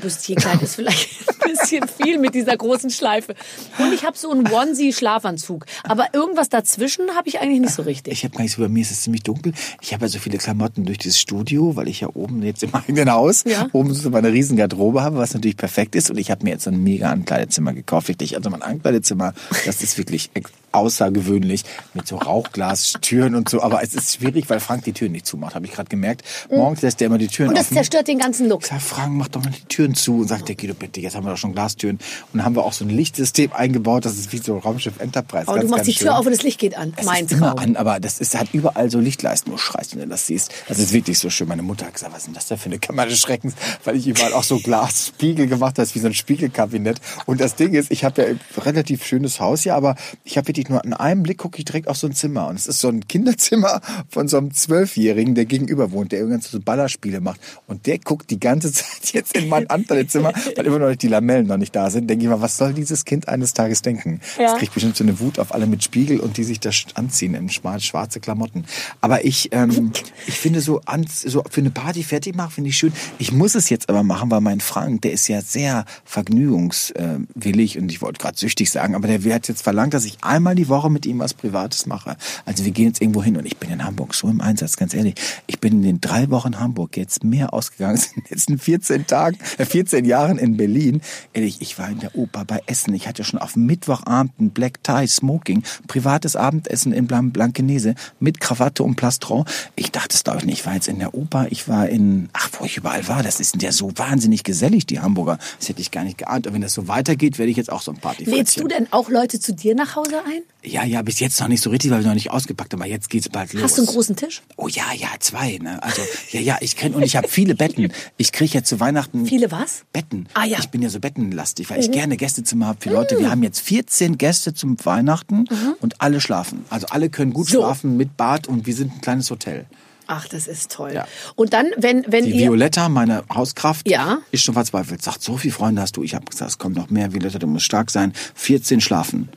Paillettenbüstchenkleid ist vielleicht ein bisschen viel mit dieser großen Schleife. Und ich habe so einen Onesie-Schlafanzug. Aber irgendwas dazwischen habe ich eigentlich nicht so richtig. Ich habe gar nicht so, bei mir ist es ziemlich dunkel. Ich habe ja so viele Klamotten durch dieses Studio, weil ich ja oben jetzt im eigenen Haus Ja. oben so meine riesen Garderobe habe, was natürlich perfekt ist. Und ich habe mir jetzt so ein mega Ankleidezimmer gekauft. Wirklich. Also mein Ankleidezimmer, das ist wirklich außergewöhnlich mit so Rauchglastüren und so. Aber es ist schwierig, weil Frank die Türen nicht zumacht, habe ich gerade gemerkt. Morgens lässt er immer die Türen Und das offen. zerstört den ganzen Look. Ich sag, Frank, mach doch mal die Türen zu. Und sagt der Guido, bitte, jetzt haben wir doch schon Glastüren. Und dann haben wir auch so ein Lichtsystem eingebaut, das ist wie so Raumschiff Enterprise. Aber du Ganz, machst ganz die Tür schön. auf und das Licht geht an. Es mein ist immer an, aber das ist, hat überall so Lichtleisten. Du schreist, wenn du das siehst. Das ist wirklich so schön. Meine Mutter hat gesagt, was ist denn das da für eine Kammer des Schreckens? Weil ich überall auch so Glasspiegel gemacht habe, wie so ein Spiegelkabinett. Und das Ding ist, ich habe ja ein relativ schönes Haus hier, aber ich habe wirklich nur an einem Blick gucke ich direkt auf so ein Zimmer. Und es ist so ein Kinderzimmer von so einem Zwölfjährigen, der gegenüber wohnt, der irgendwann so Ballerspiele macht. Und der guckt die ganze Zeit jetzt in mein anderes Zimmer, weil immer noch die Lamellen noch nicht da sind. Denke ich mal, was soll dieses Kind eines Tages denken? Ja. Das kriegt bestimmt so eine Wut auf alle mit Spiegel und die sich da anziehen in schwarz, schwarze Klamotten. Aber ich, ähm, ich finde so, an, so für eine Party fertig machen, finde ich schön. Ich muss es jetzt aber machen, weil mein Frank, der ist ja sehr vergnügungswillig und ich wollte gerade süchtig sagen, aber der hat jetzt verlangt, dass ich einmal die Woche mit ihm was Privates mache. Also wir gehen jetzt irgendwo hin und ich bin in Hamburg so im Einsatz, ganz ehrlich. Ich bin in den drei Wochen Hamburg jetzt mehr ausgegangen als in den letzten 14 Tagen, äh, 14 Jahren in Berlin. Ehrlich, ich war in der Oper bei Essen. Ich hatte schon auf Mittwochabend ein Black Tie Smoking, privates Abendessen in Blan Blankenese mit Krawatte und Plastron. Ich dachte es glaube ich nicht. Ich war jetzt in der Oper, ich war in, ach, wo ich überall war. Das ist ja so wahnsinnig gesellig, die Hamburger. Das hätte ich gar nicht geahnt. Und wenn das so weitergeht, werde ich jetzt auch so ein Party Lädst du denn auch Leute zu dir nach Hause ein? Ja, ja, bis jetzt noch nicht so richtig, weil wir noch nicht ausgepackt haben. Aber jetzt geht's bald los. Hast du einen großen Tisch? Oh ja, ja, zwei. Ne? Also ja, ja, ich kenn und ich habe viele Betten. Ich kriege jetzt zu Weihnachten Viele was? Betten. Ah, ja. Mhm. Ich bin ja so bettenlastig, weil ich gerne Gästezimmer habe für Leute. Wir haben jetzt 14 Gäste zum Weihnachten und alle schlafen. Also alle können gut Mhm. So. schlafen mit Bad und wir sind ein kleines Hotel. Ach, das ist toll. Ja. Und dann, wenn, wenn Die ihr... Violetta, meine Hauskraft, Ja. ist schon verzweifelt. Sagt, so viele Freunde hast du. Ich habe gesagt, es kommt noch mehr. Violetta, du musst stark sein. 14 schlafen.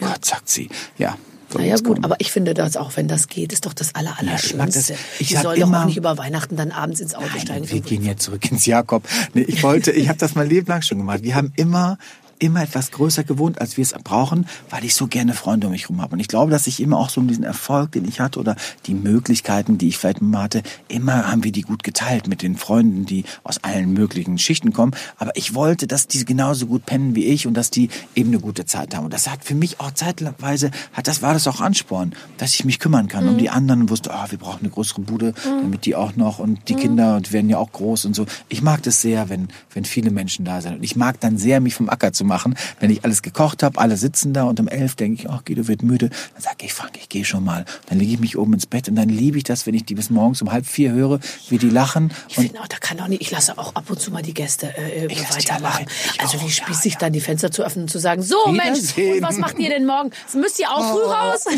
Oh Gott, sagt sie. Ja. so Naja gut, kommen. aber ich finde das auch, wenn das geht, ist doch das aller, Allerschönste. das. Ich Die soll doch immer- auch nicht über Weihnachten dann abends ins Auto steigen. Nein, wir gehen jetzt zurück ins Jakob. Nee, ich wollte, ich habe das mein Leben lang schon gemacht. Wir haben immer immer etwas größer gewohnt, als wir es brauchen, weil ich so gerne Freunde um mich herum habe. Und ich glaube, dass ich immer auch so um diesen Erfolg, den ich hatte oder die Möglichkeiten, die ich vielleicht mal hatte, immer haben wir die gut geteilt mit den Freunden, die aus allen möglichen Schichten kommen. Aber ich wollte, dass die genauso gut pennen wie ich und dass die eben eine gute Zeit haben. Und das hat für mich auch zeitweise, hat das, war das auch Ansporn, dass ich mich kümmern kann um die anderen und wusste, ah, wir brauchen eine größere Bude, damit die auch noch und die Kinder, die werden ja auch groß und so. Ich mag das sehr, wenn, wenn viele Menschen da sind. Und ich mag dann sehr, mich vom Acker zu machen. Wenn ich alles gekocht habe, alle sitzen da und um elf denke ich, ach, Guido wird müde. Dann sage ich, Frank, ich gehe schon mal. Dann lege ich mich oben ins Bett und dann liebe ich das, wenn ich die bis morgens um halb vier höre, wie die lachen. Ich finde auch, da kann auch nicht, ich lasse auch ab und zu mal die Gäste äh, die weitermachen. Also wie ja, spießig ja. dann die Fenster zu öffnen und zu sagen, so Mensch, und was macht ihr denn morgen? Müsst ihr auch früh raus?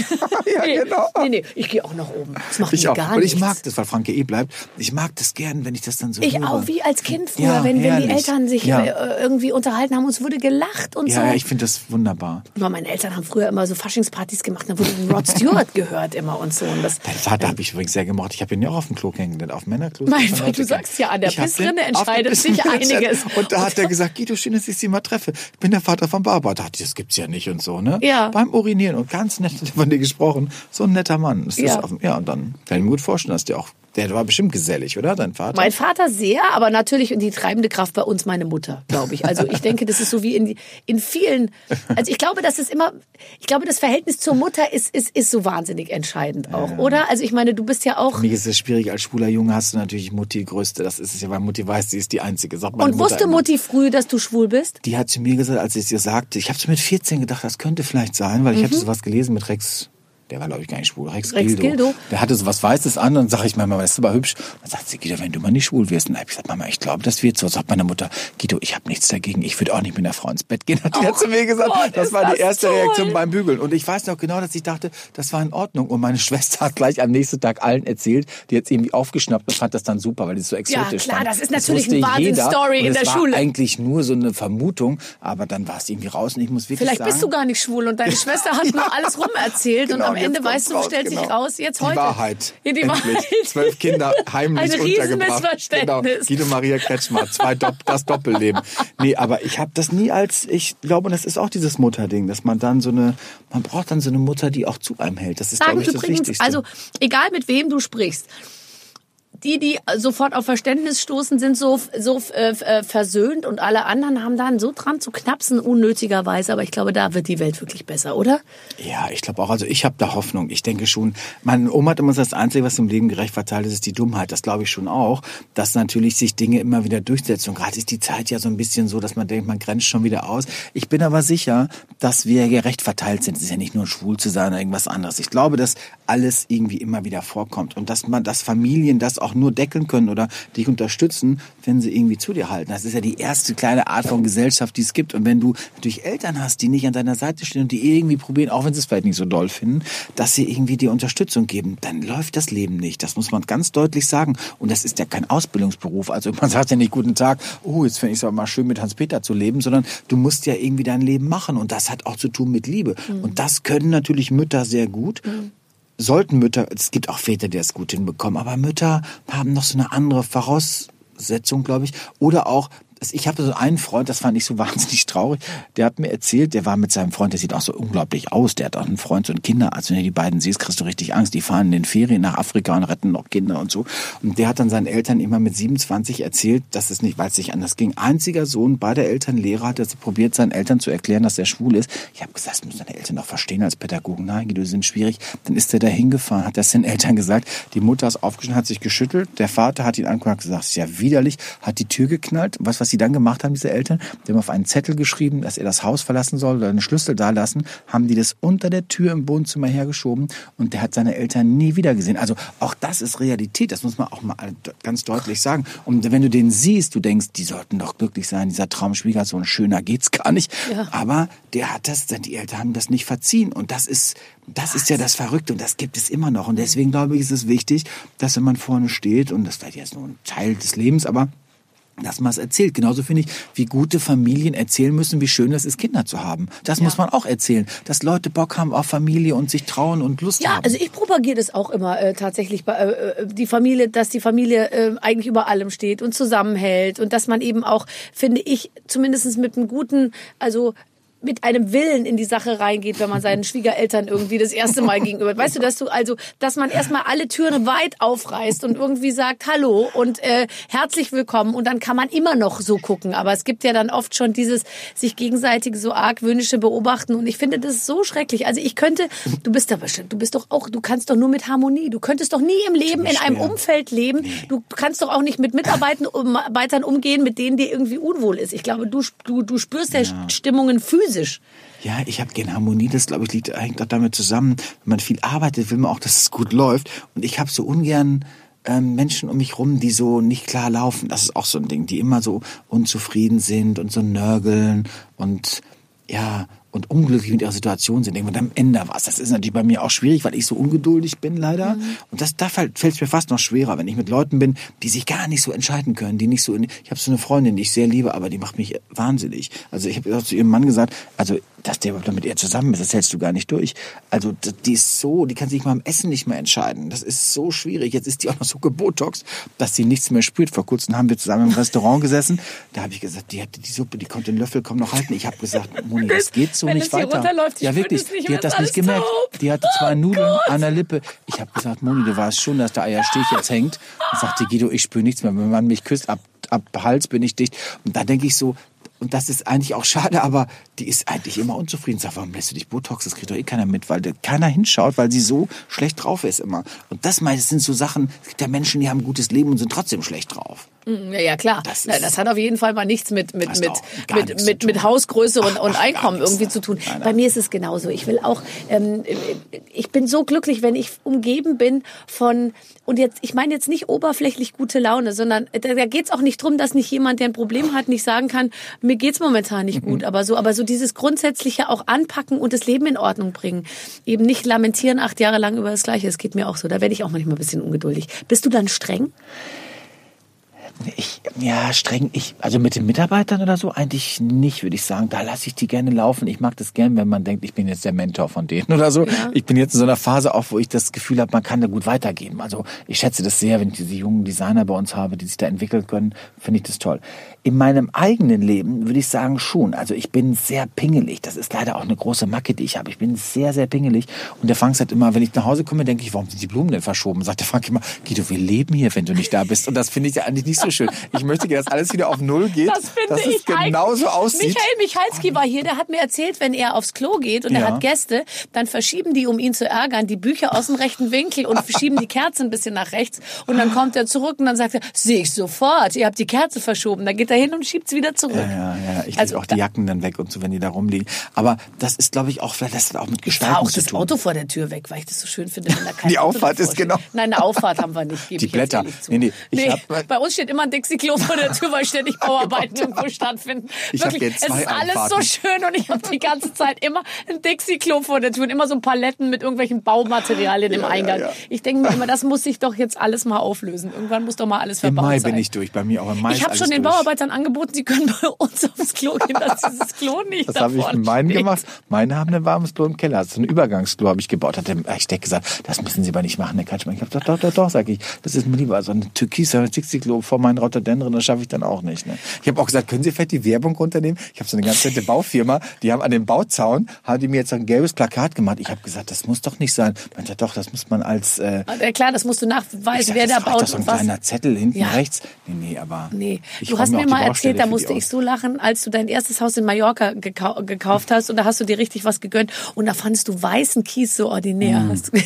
Ja, nee, genau. nee, nee, ich gehe auch nach oben. Das macht Ich mir auch. gar Und ich nichts. mag das, weil Franke eh bleibt. Ich mag das gern, wenn ich das dann so Ich höre. auch, wie als Kind früher, Ja, wenn, wenn die. Eltern sich Ja. äh, irgendwie unterhalten haben, uns wurde gelacht und Ja, so. ja, ich finde das wunderbar. Aber meine Eltern haben früher immer so Faschingspartys gemacht, da wurde Rod Stewart gehört immer und so. Und das, Dein Vater habe ich übrigens sehr gemocht. Ich habe ihn ja auch auf dem Klo kennengelernt, auf Männerklo. Mein fand du sagst ja, an der Pissrinne entscheidet sich einiges. Und da hat er gesagt, Guido, schön, dass ich Sie mal treffe. Ich bin der Vater von Barbara. Da dachte ich, das gibt's ja nicht und so, ne? Ja. Beim Urinieren und ganz nett von dir gesprochen. So ein netter Mann. Ist das Ja. auf, ja, und dann kann ich mir gut vorstellen, dass der auch, der war bestimmt gesellig, oder? Dein Vater? Mein Vater sehr, aber natürlich die treibende Kraft bei uns meine Mutter, glaube ich. Also ich denke, das ist so wie in, in vielen. Also ich glaube, das ist immer. Ich glaube, das Verhältnis zur Mutter ist ist ist so wahnsinnig entscheidend auch, oder? Also ich meine, du bist ja auch. Für mich ist es schwierig, als schwuler Junge hast du natürlich Mutti größte. Das ist es ja, weil Mutti weiß, sie ist die Einzige. Sagt meine Und Mutter wusste immer. Mutti früh, dass du schwul bist? Die hat zu mir gesagt, als ich es ihr sagte, ich habe so mit 14 gedacht, das könnte vielleicht sein, weil ich hatte sowas gelesen mit Rex, der war glaube ich gar nicht schwul, Rex. Rex Gildo. Gildo. Der hatte so was Weißes an und sage ich Mama, das ist aber hübsch. Dann sagt sie, Guido, wenn du mal nicht schwul wirst. Und dann hab ich gesagt, Mama, ich glaube, das wird so. Sagt meine Mutter, Guido, ich habe nichts dagegen, ich würde auch nicht mit einer Frau ins Bett gehen. Hat die Oh hat zu mir gesagt, Gott, das war die das erste toll. Reaktion beim Bügeln. Und ich weiß noch genau, dass ich dachte, das war in Ordnung. Und meine Schwester hat gleich am nächsten Tag allen erzählt, die jetzt irgendwie aufgeschnappt und fand das dann super, weil die so exotisch klar, fand. das ist natürlich wusste eine Wahnsinnsstory in der war Schule. eigentlich nur so eine Vermutung, aber dann war es irgendwie raus und ich muss wirklich Vielleicht sagen, bist du gar nicht schwul und deine Schwester hat nur alles rum erzählt Genau, und am Ende weißt du, stellt sich genau. raus, jetzt die heute. Wahrheit. Ja, die Endlich. Wahrheit. Zwölf Kinder heimlich Ein untergebracht. Genau. Guido Maria Kretschmer, zwei Dopp das Doppelleben. Nee, aber ich habe das nie als, ich glaube, das ist auch dieses Mutterding, dass man dann so eine, man braucht dann so eine Mutter, die auch zu einem hält. Das ist, Sagen glaube ich, das übrigens, Wichtigste. also egal mit wem du sprichst, die, die sofort auf Verständnis stoßen, sind so, so äh, äh, versöhnt und alle anderen haben dann so dran zu knapsen, unnötigerweise. Aber ich glaube, da wird die Welt wirklich besser, oder? Ja, ich glaube auch. Also ich habe da Hoffnung. Ich denke schon. Meine Oma hat immer gesagt, das Einzige, was im Leben gerecht verteilt ist, ist die Dummheit. Das glaube ich schon auch, dass natürlich sich Dinge immer wieder durchsetzen. Und gerade ist die Zeit ja so ein bisschen so, dass man denkt, man grenzt schon wieder aus. Ich bin aber sicher, dass wir gerecht verteilt sind. Es ist ja nicht nur schwul zu sein oder irgendwas anderes. Ich glaube, dass alles irgendwie immer wieder vorkommt und dass man, dass Familien das auch nur deckeln können oder dich unterstützen, wenn sie irgendwie zu dir halten. Das ist ja die erste kleine Art von Gesellschaft, die es gibt. Und wenn du natürlich Eltern hast, die nicht an deiner Seite stehen und die irgendwie probieren, auch wenn sie es vielleicht nicht so doll finden, dass sie irgendwie dir Unterstützung geben, dann läuft das Leben nicht. Das muss man ganz deutlich sagen. Und das ist ja kein Ausbildungsberuf. Also man sagt ja nicht guten Tag, oh, jetzt finde ich es aber mal schön, mit Hans-Peter zu leben, sondern du musst ja irgendwie dein Leben machen. Und das hat auch zu tun mit Liebe. Und das können natürlich Mütter sehr gut sollten Mütter, es gibt auch Väter, die das gut hinbekommen, aber Mütter haben noch so eine andere Voraussetzung, glaube ich. Oder auch, ich habe so einen Freund, das fand ich so wahnsinnig traurig, der hat mir erzählt, der war mit seinem Freund, der sieht auch so unglaublich aus, der hat auch einen Freund, so einen Kinderarzt, wenn du die beiden siehst, kriegst du richtig Angst. Die fahren in den Ferien nach Afrika und retten noch Kinder und so. Und der hat dann seinen Eltern immer mit 27 erzählt, dass es nicht, weil es nicht anders ging. Einziger Sohn, beide Eltern Lehrer, hat jetzt probiert, seinen Eltern zu erklären, dass er schwul ist. Ich habe gesagt, das müssen deine Eltern doch verstehen als Pädagogen. Nein, die sind schwierig. Dann ist er da hingefahren, hat das den Eltern gesagt. Die Mutter ist aufgestanden, hat sich geschüttelt. Der Vater hat ihn angeguckt und gesagt, das ist ja widerlich, hat die Tür geknallt. Und was, was sie dann gemacht haben, diese Eltern, die haben auf einen Zettel geschrieben, dass er das Haus verlassen soll oder einen Schlüssel da lassen, haben die das unter der Tür im Wohnzimmer hergeschoben und der hat seine Eltern nie wieder gesehen. Also auch das ist Realität, das muss man auch mal ganz deutlich sagen. Und wenn du den siehst, du denkst, die sollten doch glücklich sein, dieser Traumschwiegersohn, schöner geht's gar nicht. Ja. Aber der hat das, die Eltern haben das nicht verziehen und das ist, das ist ja das Verrückte und das gibt es immer noch. Und deswegen glaube ich, ist es wichtig, dass wenn man vorne steht und das wird jetzt nur ein Teil des Lebens, aber dass man es erzählt. Genauso finde ich, wie gute Familien erzählen müssen, wie schön es ist, Kinder zu haben. Das muss man auch erzählen, dass Leute Bock haben auf Familie und sich trauen und Lust Ja, haben. also ich propagiere das auch immer äh, tatsächlich bei äh, äh, die Familie, dass die Familie äh, eigentlich über allem steht und zusammenhält und dass man eben auch, finde ich, zumindest mit einem guten, also mit einem Willen in die Sache reingeht, wenn man seinen Schwiegereltern irgendwie das erste Mal gegenüber. Weißt du, dass du also, dass man erstmal alle Türen weit aufreißt und irgendwie sagt Hallo und äh, herzlich willkommen und dann kann man immer noch so gucken. Aber es gibt ja dann oft schon dieses sich gegenseitige so argwöhnische Beobachten und ich finde das so schrecklich. Also ich könnte, du bist aber du bist doch auch, du kannst doch nur mit Harmonie. Du könntest doch nie im Leben in einem Umfeld leben. Du kannst doch auch nicht mit Mitarbeitern umgehen, mit denen dir irgendwie unwohl ist. Ich glaube, du du du spürst ja, ja Stimmungen physisch. Ja, ich habe gerne Harmonie. Das, glaube ich, liegt, hängt auch damit zusammen. Wenn man viel arbeitet, will man auch, dass es gut läuft. Und ich habe so ungern ähm, Menschen um mich rum, die so nicht klar laufen. Das ist auch so ein Ding, die immer so unzufrieden sind und so nörgeln und ja, und unglücklich mit ihrer Situation sind, irgendwann am Ende was. Das ist natürlich bei mir auch schwierig, weil ich so ungeduldig bin leider. Mhm. Und das da fällt es mir fast noch schwerer, wenn ich mit Leuten bin, die sich gar nicht so entscheiden können, die nicht so. In, ich habe so eine Freundin, die ich sehr liebe, aber die macht mich wahnsinnig. Also ich habe zu ihrem Mann gesagt, also dass der mit ihr zusammen ist, das hältst du gar nicht durch. Also die ist so, die kann sich mal am Essen nicht mehr entscheiden. Das ist so schwierig. Jetzt ist die auch noch so gebotox, dass sie nichts mehr spürt. Vor kurzem haben wir zusammen im Restaurant gesessen. Da habe ich gesagt, die hat die Suppe, die kommt den Löffel, komm noch halten. Ich habe gesagt, Moni, das geht so nicht weiter. ja wirklich, die hat das nicht gemerkt. Taub. Die hatte zwei oh Nudeln Gott. an der Lippe. Ich habe gesagt, Moni, du weißt schon, dass der Eierstich jetzt hängt. Und sagte Guido, ich spüre nichts mehr. Wenn man mich küsst, ab ab Hals bin ich dicht. Und da denke ich so, und das ist eigentlich auch schade, aber die ist eigentlich immer unzufrieden. Sagt, warum lässt du dich Botox? Das kriegt doch eh keiner mit, weil keiner hinschaut, weil sie so schlecht drauf ist immer. Und das meist sind so Sachen, es gibt ja Menschen, die haben ein gutes Leben und sind trotzdem schlecht drauf. Mm, ja, ja klar. Das, ist, das, hat auf jeden Fall mal nichts mit, mit, mit, mit, mit, mit Hausgröße und, ach, und Einkommen irgendwie zu tun. Nein, nein. Bei mir ist es genauso. Ich will auch, ähm, ich bin so glücklich, wenn ich umgeben bin von, und jetzt, ich meine jetzt nicht oberflächlich gute Laune, sondern da, da geht es auch nicht drum, dass nicht jemand, der ein Problem hat, nicht sagen kann, mir geht's momentan nicht gut. Mhm. Aber so, aber so dieses grundsätzliche auch anpacken und das Leben in Ordnung bringen. Eben nicht lamentieren acht Jahre lang über das Gleiche. Das geht mir auch so. Da werde ich auch manchmal ein bisschen ungeduldig. Bist du dann streng? Ich, ja, streng, ich, also mit den Mitarbeitern oder so eigentlich nicht, würde ich sagen. Da lasse ich die gerne laufen. Ich mag das gern, wenn man denkt, ich bin jetzt der Mentor von denen oder so. Ja. Ich bin jetzt in so einer Phase auch, wo ich das Gefühl habe, man kann da gut weitergehen. Also ich schätze das sehr, wenn ich diese jungen Designer bei uns habe, die sich da entwickeln können, finde ich das toll. In meinem eigenen Leben würde ich sagen schon. Also ich bin sehr pingelig. Das ist leider auch eine große Macke, die ich habe. Ich bin sehr, sehr pingelig. Und der Frank sagt immer, wenn ich nach Hause komme, denke ich, warum sind die Blumen denn verschoben? Sagt der Frank immer, Guido, wir leben hier, wenn du nicht da bist. Und das finde ich ja eigentlich nicht so schön. Ich möchte dass alles wieder auf Null geht. Das finde dass ich es genauso aussieht. Michael Michalski war hier, der hat mir erzählt, wenn er aufs Klo geht und ja. er hat Gäste, dann verschieben die, um ihn zu ärgern, die Bücher aus dem rechten Winkel und verschieben die Kerze ein bisschen nach rechts. Und dann kommt er zurück und dann sagt er, sehe ich sofort, ihr habt die Kerze verschoben. Dann geht er hin und schiebt sie wieder zurück. Ja, ja, ja. Ich also, auch die Jacken dann weg und so, wenn die da rumliegen. Aber das ist, glaube ich, auch, vielleicht das hat auch mit Gestalten auch zu tun. das Auto vor der Tür weg, weil ich das so schön finde, wenn da kein Die Auffahrt ist genau. Nein, eine Auffahrt haben wir nicht. Die Blätter. Nee, nee, nee bei uns steht immer ein Dixie-Klo vor der Tür, weil ständig Bauarbeiten irgendwo stattfinden. Ich Wirklich, jetzt zwei es ist alles so schön und ich habe die ganze Zeit immer ein Dixie-Klo vor der Tür und immer so Paletten mit irgendwelchen Baumaterialien im Eingang. Ja, ja. Ich denke mir immer, das muss sich doch jetzt alles mal auflösen. Irgendwann muss doch mal alles verbaut sein. Im Mai bin ich durch, bei mir auch im Mai Ich habe schon den durch. Bauarbeitern angeboten, sie können bei uns aufs Klo gehen, dass dieses Klo nicht Das habe ich mit meinen steht. gemacht. Meine haben ein warmes Klo im Keller. So ein Übergangsklo habe ich gebaut. Hat der Architekt gesagt, das müssen Sie aber nicht machen, Herr Katschmann. Ich habe gesagt, doch, doch, doch, sag ich. Das ist mir lieber. So ein türkiser Dixie-Klo vor meinen Rotterdam das schaffe ich dann auch nicht. Ne? Ich habe auch gesagt, können Sie vielleicht die Werbung runternehmen? Ich habe so eine ganz nette Baufirma, die haben an dem Bauzaun, haben die mir jetzt ein gelbes Plakat gemacht. Ich habe gesagt, das muss doch nicht sein. Meinte, doch, das muss man als... Äh, ja, klar, das musst du nachweisen, wer da baut. Das ist doch so ein kleiner Zettel hinten ja. rechts. Nee, nee, aber... Nee, du hast mir mal erzählt, da musste ich so lachen, als du dein erstes Haus in Mallorca gekau gekauft hast und da hast du dir richtig was gegönnt und da fandest du weißen Kies so ordinär. Mm.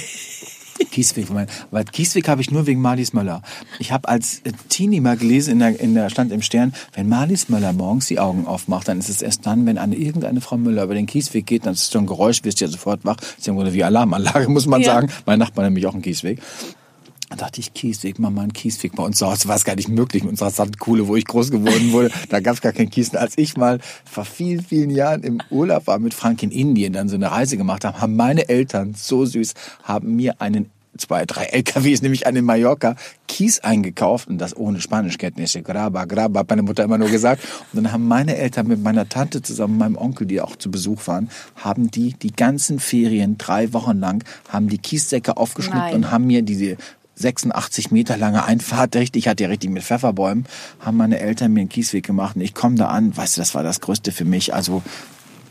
Kiesweg, weil Kiesweg habe ich nur wegen Marlies Möller. Ich habe als Teenie mal gelesen, in der, in der stand im Stern, wenn Marlies Möller morgens die Augen aufmacht, dann ist es erst dann, wenn eine irgendeine Frau Müller über den Kiesweg geht, dann ist es so ein Geräusch, wirst du ja sofort wach. Das ist ja im Grunde wie Alarmanlage, muss man ja. sagen. Mein Nachbar nämlich auch einen Kiesweg. Dann dachte ich, Kiesweg, mal einen Kiesweg bei uns zu Hause. War es gar nicht möglich mit unserer Sandkuhle, wo ich groß geworden wurde. da gab es gar keinen Kies. Als ich mal vor vielen, vielen Jahren im Urlaub war mit Frank in Indien, dann so eine Reise gemacht habe, haben meine Eltern, so süß, haben mir einen zwei, drei LKWs, nämlich einen Mallorca, Kies eingekauft und das ohne Spanischkenntnisse. Graba, graba, hat meine Mutter immer nur gesagt. Und dann haben meine Eltern mit meiner Tante zusammen, meinem Onkel, die auch zu Besuch waren, haben die die ganzen Ferien, drei Wochen lang, haben die Kiessäcke aufgeschnitten Nein. und haben mir diese 86 Meter lange Einfahrt, richtig, ich hatte ja richtig mit Pfefferbäumen, haben meine Eltern mir einen Kiesweg gemacht und ich komme da an, weißt du, das war das Größte für mich. Also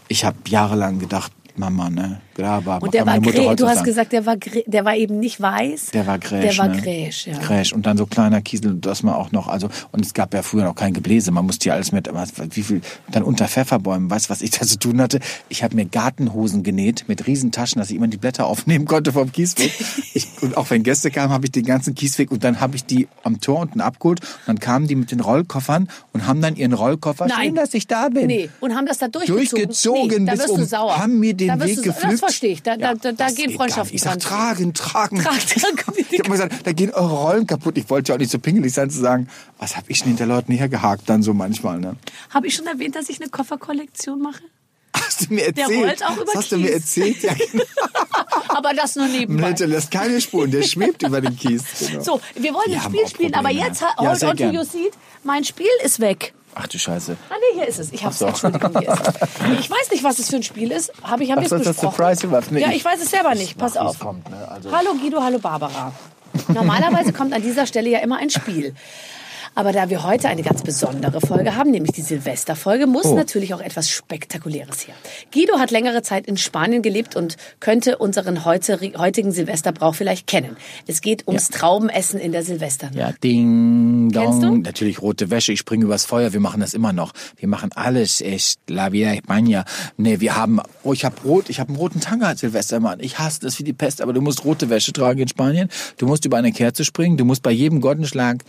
Ich habe jahrelang gedacht, Mama, ne? Graber. Und der war grä, du hast gesagt, der war, der war eben nicht weiß. Der war gräsch. Der war ne? gräsch, ja. Gräsch. Und dann so kleiner Kiesel, dass man auch noch, also, und es gab ja früher noch kein Gebläse. Man musste ja alles mit, wie viel, dann unter Pfefferbäumen, weißt du, was ich da zu tun hatte? Ich habe mir Gartenhosen genäht mit Riesentaschen, dass ich immer die Blätter aufnehmen konnte vom Kiesweg. Ich, und auch wenn Gäste kamen, habe ich den ganzen Kiesweg und dann habe ich die am Tor unten abgeholt. Und dann kamen die mit den Rollkoffern und haben dann ihren Rollkoffer, Nein. schön, dass ich da bin. Nee, und haben das da durchgezogen. Durchgezogen nee, da bis wirst du um- sauer. haben mir den da Weg du, gepflückt. Das verstehe ich. Da, da, da, da gehen Freundschaften nicht. Ich sag, tragen, tragen. Tragen. Ich habe mal gesagt, da gehen eure Rollen kaputt. Ich wollte ja auch nicht so pingelig sein zu sagen, was habe ich denn hinter Leuten hergehakt dann so manchmal, ne? Habe ich schon erwähnt, dass ich eine Kofferkollektion mache? Hast du mir Der erzählt? rollt auch über das hast du mir erzählt? Ja, genau. Aber das nur nebenbei. Der lässt keine Spuren, der schwebt über den Kies. Genau. So, wir wollen Die ein Spiel spielen, aber jetzt, Ja, hold on to your seat, mein Spiel ist weg. Ach du Scheiße. Ah nee, hier ist es. Ich hab's, Entschuldigung, hier ist es. Ich weiß nicht, was es für ein Spiel ist. Habe ich, haben wir so, es besprochen? Surprise überhaupt nicht? Ja, ich weiß es selber nicht. Pass auf. kommt, ne? Also- Hallo Guido, hallo Barbara. Normalerweise kommt an dieser Stelle ja immer ein Spiel. Aber da wir heute eine ganz besondere Folge haben, nämlich die Silvesterfolge, muss Oh. natürlich auch etwas Spektakuläres her. Guido hat längere Zeit in Spanien gelebt und könnte unseren heute, heutigen Silvesterbrauch vielleicht kennen. Es geht ums Traubenessen in der Silvesternacht. Ja, ding, dong. Natürlich rote Wäsche, ich springe übers Feuer, wir machen das immer noch. Wir machen alles, echt, la vida España. Nee, wir haben, oh, ich habe rot, ich habe einen roten Tanga als Silvestermann. Ich hasse das wie die Pest, aber du musst rote Wäsche tragen in Spanien. Du musst über eine Kerze springen, du musst bei jedem Glockenschlag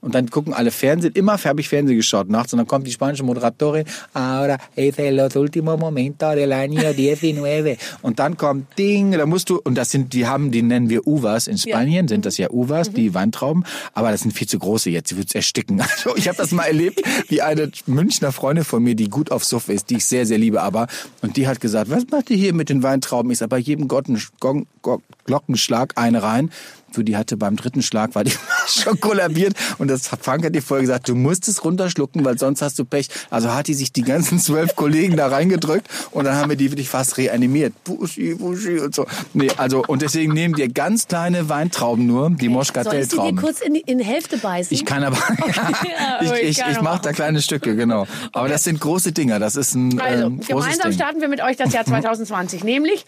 und dann gucken alle Fernsehen. Immer habe ich Fernsehen geschaut nachts und dann kommt die spanische Moderatorin. Ahora es el los últimos momentos del año 19. Und dann kommt Ding, da musst du, und das sind, die haben, die nennen wir Uvas. In Spanien sind das ja Uvas, die Weintrauben, aber das sind viel zu große jetzt, sie wird's ersticken. Also ich habe das mal erlebt, wie eine Münchner Freundin von mir, die gut auf Suff ist, die ich sehr, sehr liebe, aber, und die hat gesagt, was macht ihr hier mit den Weintrauben? Ich sag, bei jedem Gotten, Gong, Gong, Glockenschlag eine rein. Für die hatte beim dritten Schlag war die schon kollabiert und das Frank hat dir vorher gesagt, du musst es runterschlucken, weil sonst hast du Pech. Also hat die sich die ganzen zwölf Kollegen da reingedrückt und dann haben wir die wirklich fast reanimiert. Buschi, Buschi und so. Nee, also und deswegen nehmen wir ganz kleine Weintrauben nur, die Soll ich sie dir Moschkatelltrauben. kurz in, die- in die Hälfte beißen? Ich kann aber, Ja, ich, ich ich, ich mache da kleine Stücke, genau. Aber das sind große Dinger, das ist ein Also, ähm, gemeinsam Ding. starten wir mit euch das Jahr 2020. Nämlich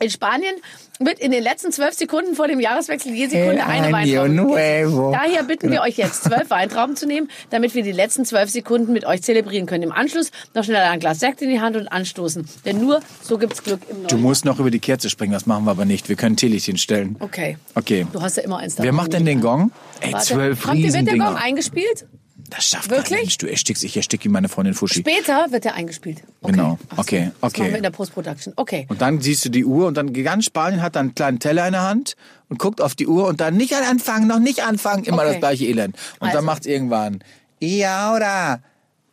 in Spanien wird in den letzten zwölf Sekunden vor dem Jahreswechsel je Sekunde eine Weintraube nuevo. Daher bitten wir euch jetzt, zwölf Weintrauben zu nehmen, damit wir die letzten zwölf Sekunden mit euch zelebrieren können. Im Anschluss noch schnell ein Glas Sekt in die Hand und anstoßen. Denn nur so gibt's Glück im Du neuen musst noch über die Kerze springen, das machen wir aber nicht. Wir können Teelichtchen stellen. Okay. Okay. Du hast ja immer eins da. Wer macht denn den Gong? Ey, Warte. zwölf Kommt, wird der Gong eingespielt? Das schafft Wirklich? kein Mensch. Du erstickst, ich erstick ihm meine Freundin Fuschi. Später wird der eingespielt. Okay. Genau. So. Okay, Das okay. machen wir in der Post-Production. Okay. Und dann siehst du die Uhr und dann ganz Spanien hat dann einen kleinen Teller in der Hand und guckt auf die Uhr und dann nicht anfangen, noch nicht anfangen, immer Okay. das gleiche Elend. Und Also. dann macht's irgendwann y ahora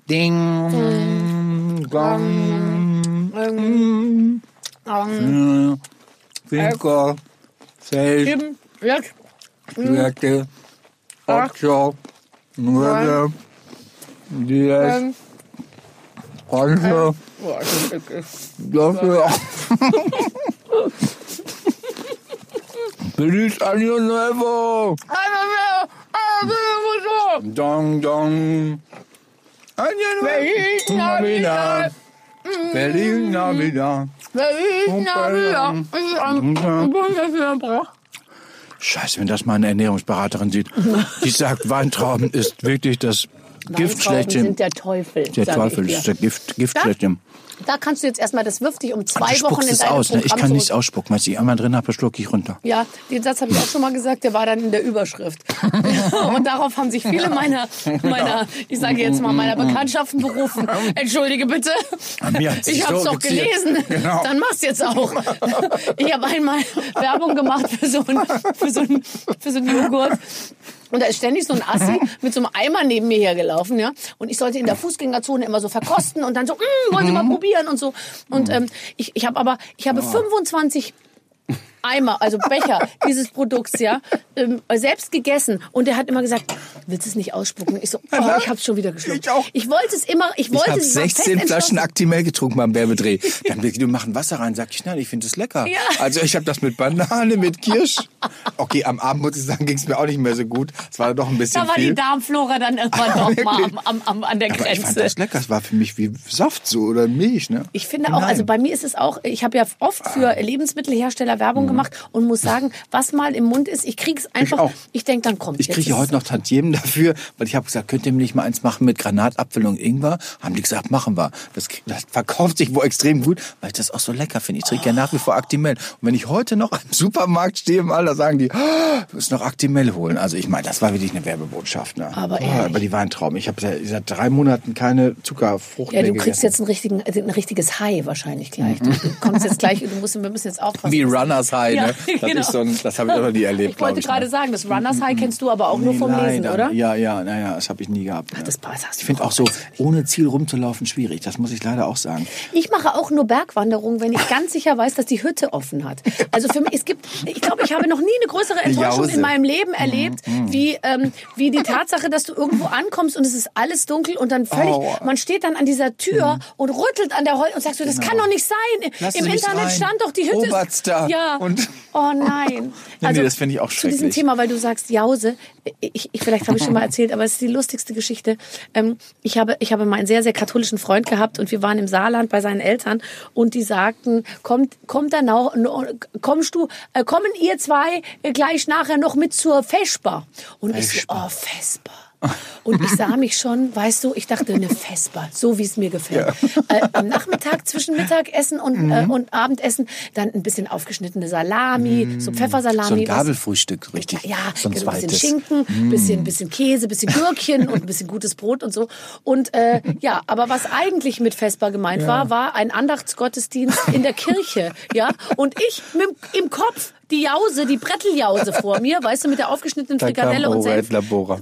ding gong Ähm, ähm, cinco seis sieben, sechs, siete ocho nueve diez ähm, once boah, das ist eklig. doce Feliz Año Nuevo! Einmal mehr. Einmal mehr. Dong, dong. Año Feliz Nuevo. Navidad. Feliz Navidad. Feliz Navidad. Ich bin Brauch. Scheiße, wenn das mal eine Ernährungsberaterin sieht. Die sagt, Weintrauben ist wirklich das Gift Weintrauben schlechthin. sind der Teufel. Der Teufel ist der Gift, Gift schlechthin. Da kannst du jetzt erstmal, das wirft dich um zwei Wochen in es deinem aus. Ne? Ich Programm kann nichts ausspucken. Wenn ich einmal drin habe, schlucke ich runter. Ja, den Satz habe ich auch schon mal gesagt, der war dann in der Überschrift. Und darauf haben sich viele meiner, meiner ich sage jetzt mal, meiner Bekanntschaften berufen. Entschuldige bitte. Ich habe es so doch gelesen. Genau. Dann mach's jetzt auch. Ich habe einmal Werbung gemacht für so einen für so einen- für so einen Joghurt. Und da ist ständig so ein Assi mit so einem Eimer neben mir hergelaufen, ja. Und ich sollte in der Fußgängerzone immer so verkosten und dann so, mm, wollen Sie mal probieren und so. Und ähm, ich, ich habe aber, ich habe 25 Eimer, also Becher dieses Produkts, ja, ähm, selbst gegessen. Und er hat immer gesagt, willst du es nicht ausspucken? Ich so, oh, ich hab's schon wieder geschluckt. Ich auch. Ich wollte es immer, ich Ich wollte habe es war 16 fest Flaschen. Actimel getrunken beim Werbedreh. Dann will du machen Wasser rein. Sag ich, nein, ich finde es lecker. Ja. Also ich habe das mit Banane, mit Kirsch. Okay, am Abend muss ich sagen, ging es mir auch nicht mehr so gut. Es war doch ein bisschen Da war viel. die Darmflora dann irgendwann noch mal Wirklich? am, am, am, an der Aber ich fand Grenze. das lecker. Es war für mich wie Saft so oder Milch. Ne? Ich finde auch, also bei mir ist es auch, ich habe ja oft für Lebensmittelhersteller Werbung gemacht und muss sagen, was mal im Mund ist, ich krieg's einfach, auch. ich, denk dann kommt. Ich jetzt kriege heute noch Tantiemen dafür, weil ich habe gesagt, könnt ihr mir nicht mal eins machen mit Granatapfel und Ingwer? Haben die gesagt, machen wir. Das, das verkauft sich wohl extrem gut, weil ich das auch so lecker finde. Ich trinke ja nach wie vor Actimel. Und wenn ich heute noch im Supermarkt stehe, mal, da sagen die, oh, du musst noch Actimel holen. Also ich meine, das war wirklich eine Werbebotschaft. Ne? Aber oh, aber die war ein Traum. Ich habe seit, seit drei Monaten keine Zuckerfrucht Ja, mehr du kriegst gegessen. jetzt richtigen, also ein richtiges High wahrscheinlich gleich. Du kommst jetzt gleich, du musst, wir müssen jetzt aufpassen. Wie Runners High, Ja, ne? Das, genau. so ein, das habe ich auch noch nie erlebt, Ich wollte ich, gerade ne? sagen, das Runners High kennst du aber auch nur Nee, vom Lesen, leider. oder? Ja, ja, naja, das habe ich nie gehabt. ne. das passt, ich finde auch so, ohne Ziel rumzulaufen, schwierig. Das muss ich leider auch sagen. Ich mache auch nur Bergwanderungen, wenn ich ganz sicher weiß, dass die Hütte offen hat. Also für mich, es gibt, ich glaube, ich habe noch nie eine größere Enttäuschung in meinem Leben erlebt, wie, ähm, wie die Tatsache, dass du irgendwo ankommst und es ist alles dunkel und dann völlig, Aua. man steht dann an dieser Tür und rüttelt an der Holz und sagst du, das kann doch nicht sein. Lassen Im Internet rein. stand doch die Hütte. ist- Oberster. Ja. Und- oh nein. Nee, nee, das finde ich auch Zu diesem. Thema, weil du sagst Jause, ich, ich vielleicht habe ich schon mal erzählt, aber es ist die lustigste Geschichte. Ähm, ich habe ich habe mal einen sehr sehr katholischen Freund gehabt und wir waren im Saarland bei seinen Eltern und die sagten, kommt kommt dann auch kommst du äh, kommen ihr zwei gleich nachher noch mit zur Vesper und ich so, Vesper. oh Vesper. Und ich sah mich schon, weißt du, ich dachte, eine Vesper, so wie es mir gefällt. Äh, am Nachmittag zwischen Mittagessen und, Mhm. äh, und Abendessen dann ein bisschen aufgeschnittene Salami, so Pfeffersalami. So ein Gabelfrühstück, richtig. ja, so ein genau, ein bisschen. Schinken, bisschen, bisschen Käse, bisschen Gürkchen und ein bisschen gutes Brot und so. Und äh, ja, aber was eigentlich mit Vesper gemeint war, war ein Andachtsgottesdienst in der Kirche. Ja, und ich mit, im Kopf die Jause, die Bretteljause vor mir, weißt du, mit der aufgeschnittenen Da Frikadelle und Senf.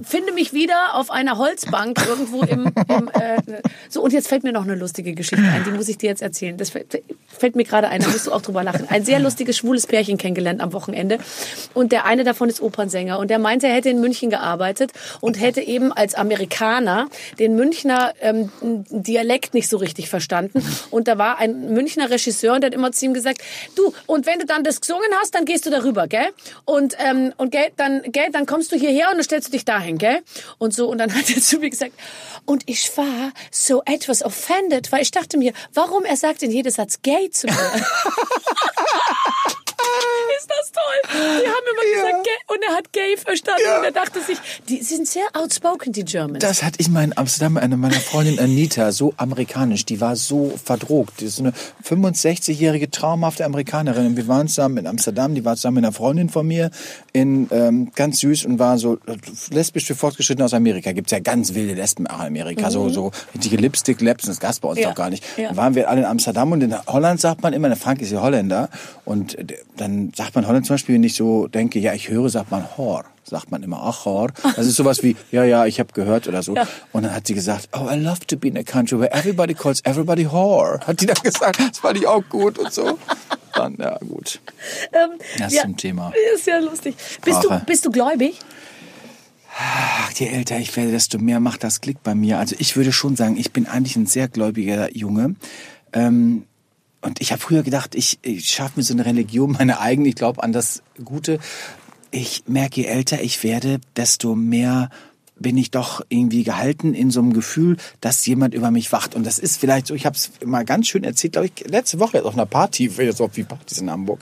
Finde mich wieder auf einer Holzbank irgendwo im, im äh, so und jetzt fällt mir noch eine lustige Geschichte ein, die muss ich dir jetzt erzählen. Das fällt, fällt mir gerade ein, da musst du auch drüber lachen. Ein sehr lustiges schwules Pärchen kennengelernt am Wochenende und der eine davon ist Opernsänger und der meinte, er hätte in München gearbeitet und hätte eben als Amerikaner den Münchner ähm, Dialekt nicht so richtig verstanden und da war ein Münchner Regisseur und der hat immer zu ihm gesagt, du und wenn du dann das gesungen hast, dann gehst du darüber, gell? Und ähm, und gell, dann gell, dann kommst du hierher und dann stellst du dich dahin, gell? Und so und dann hat er zu mir gesagt, und ich war so etwas offended, weil ich dachte mir, warum er sagt in jedem Satz gay zu mir. Ist das toll? Die haben immer gesagt, gay, und er hat gay verstanden und er dachte sich, die sind sehr outspoken, die Germans. Das hatte ich mal in Amsterdam, eine meiner Freundin Anita, so amerikanisch, die war so verdrogt. Die ist eine 65-jährige traumhafte Amerikanerin. Und wir waren zusammen in Amsterdam, die war zusammen mit einer Freundin von mir, in ähm, ganz süß und war so lesbisch für Fortgeschrittene aus Amerika. Gibt's ja ganz wilde Lesben auch in Amerika, so so richtige Lipstick-Labs, das gab's bei uns Ja. doch gar nicht. Ja. Da waren wir alle in Amsterdam und in Holland sagt man immer, der Frank ist ja Holländer und dann sagt man Holland zum Beispiel, wenn ich so denke, ja, ich höre, sagt man Hor. Sagt man immer, ach, Hor. Das ist sowas wie, ja, ja, ich habe gehört oder so. Ja. Und dann hat sie gesagt, oh, I love to be in a country where everybody calls everybody whore. Hat die dann gesagt, das fand ich auch gut und so. Dann, ja, gut. Ähm, Das zum Thema. Ist ja lustig. Bist du, bist du gläubig? Ach, je älter ich werde, desto mehr macht das Klick bei mir. Also ich würde schon sagen, ich bin eigentlich ein sehr gläubiger Junge. Ähm, und ich habe früher gedacht, ich, ich schaffe mir so eine Religion, meine eigene, ich glaube an das Gute. Ich merke, je älter ich werde, desto mehr bin ich doch irgendwie gehalten in so einem Gefühl, dass jemand über mich wacht. Und das ist vielleicht so, ich habe es mal ganz schön erzählt, glaube ich, letzte Woche auf einer Party, jetzt auf wie Partys in Hamburg.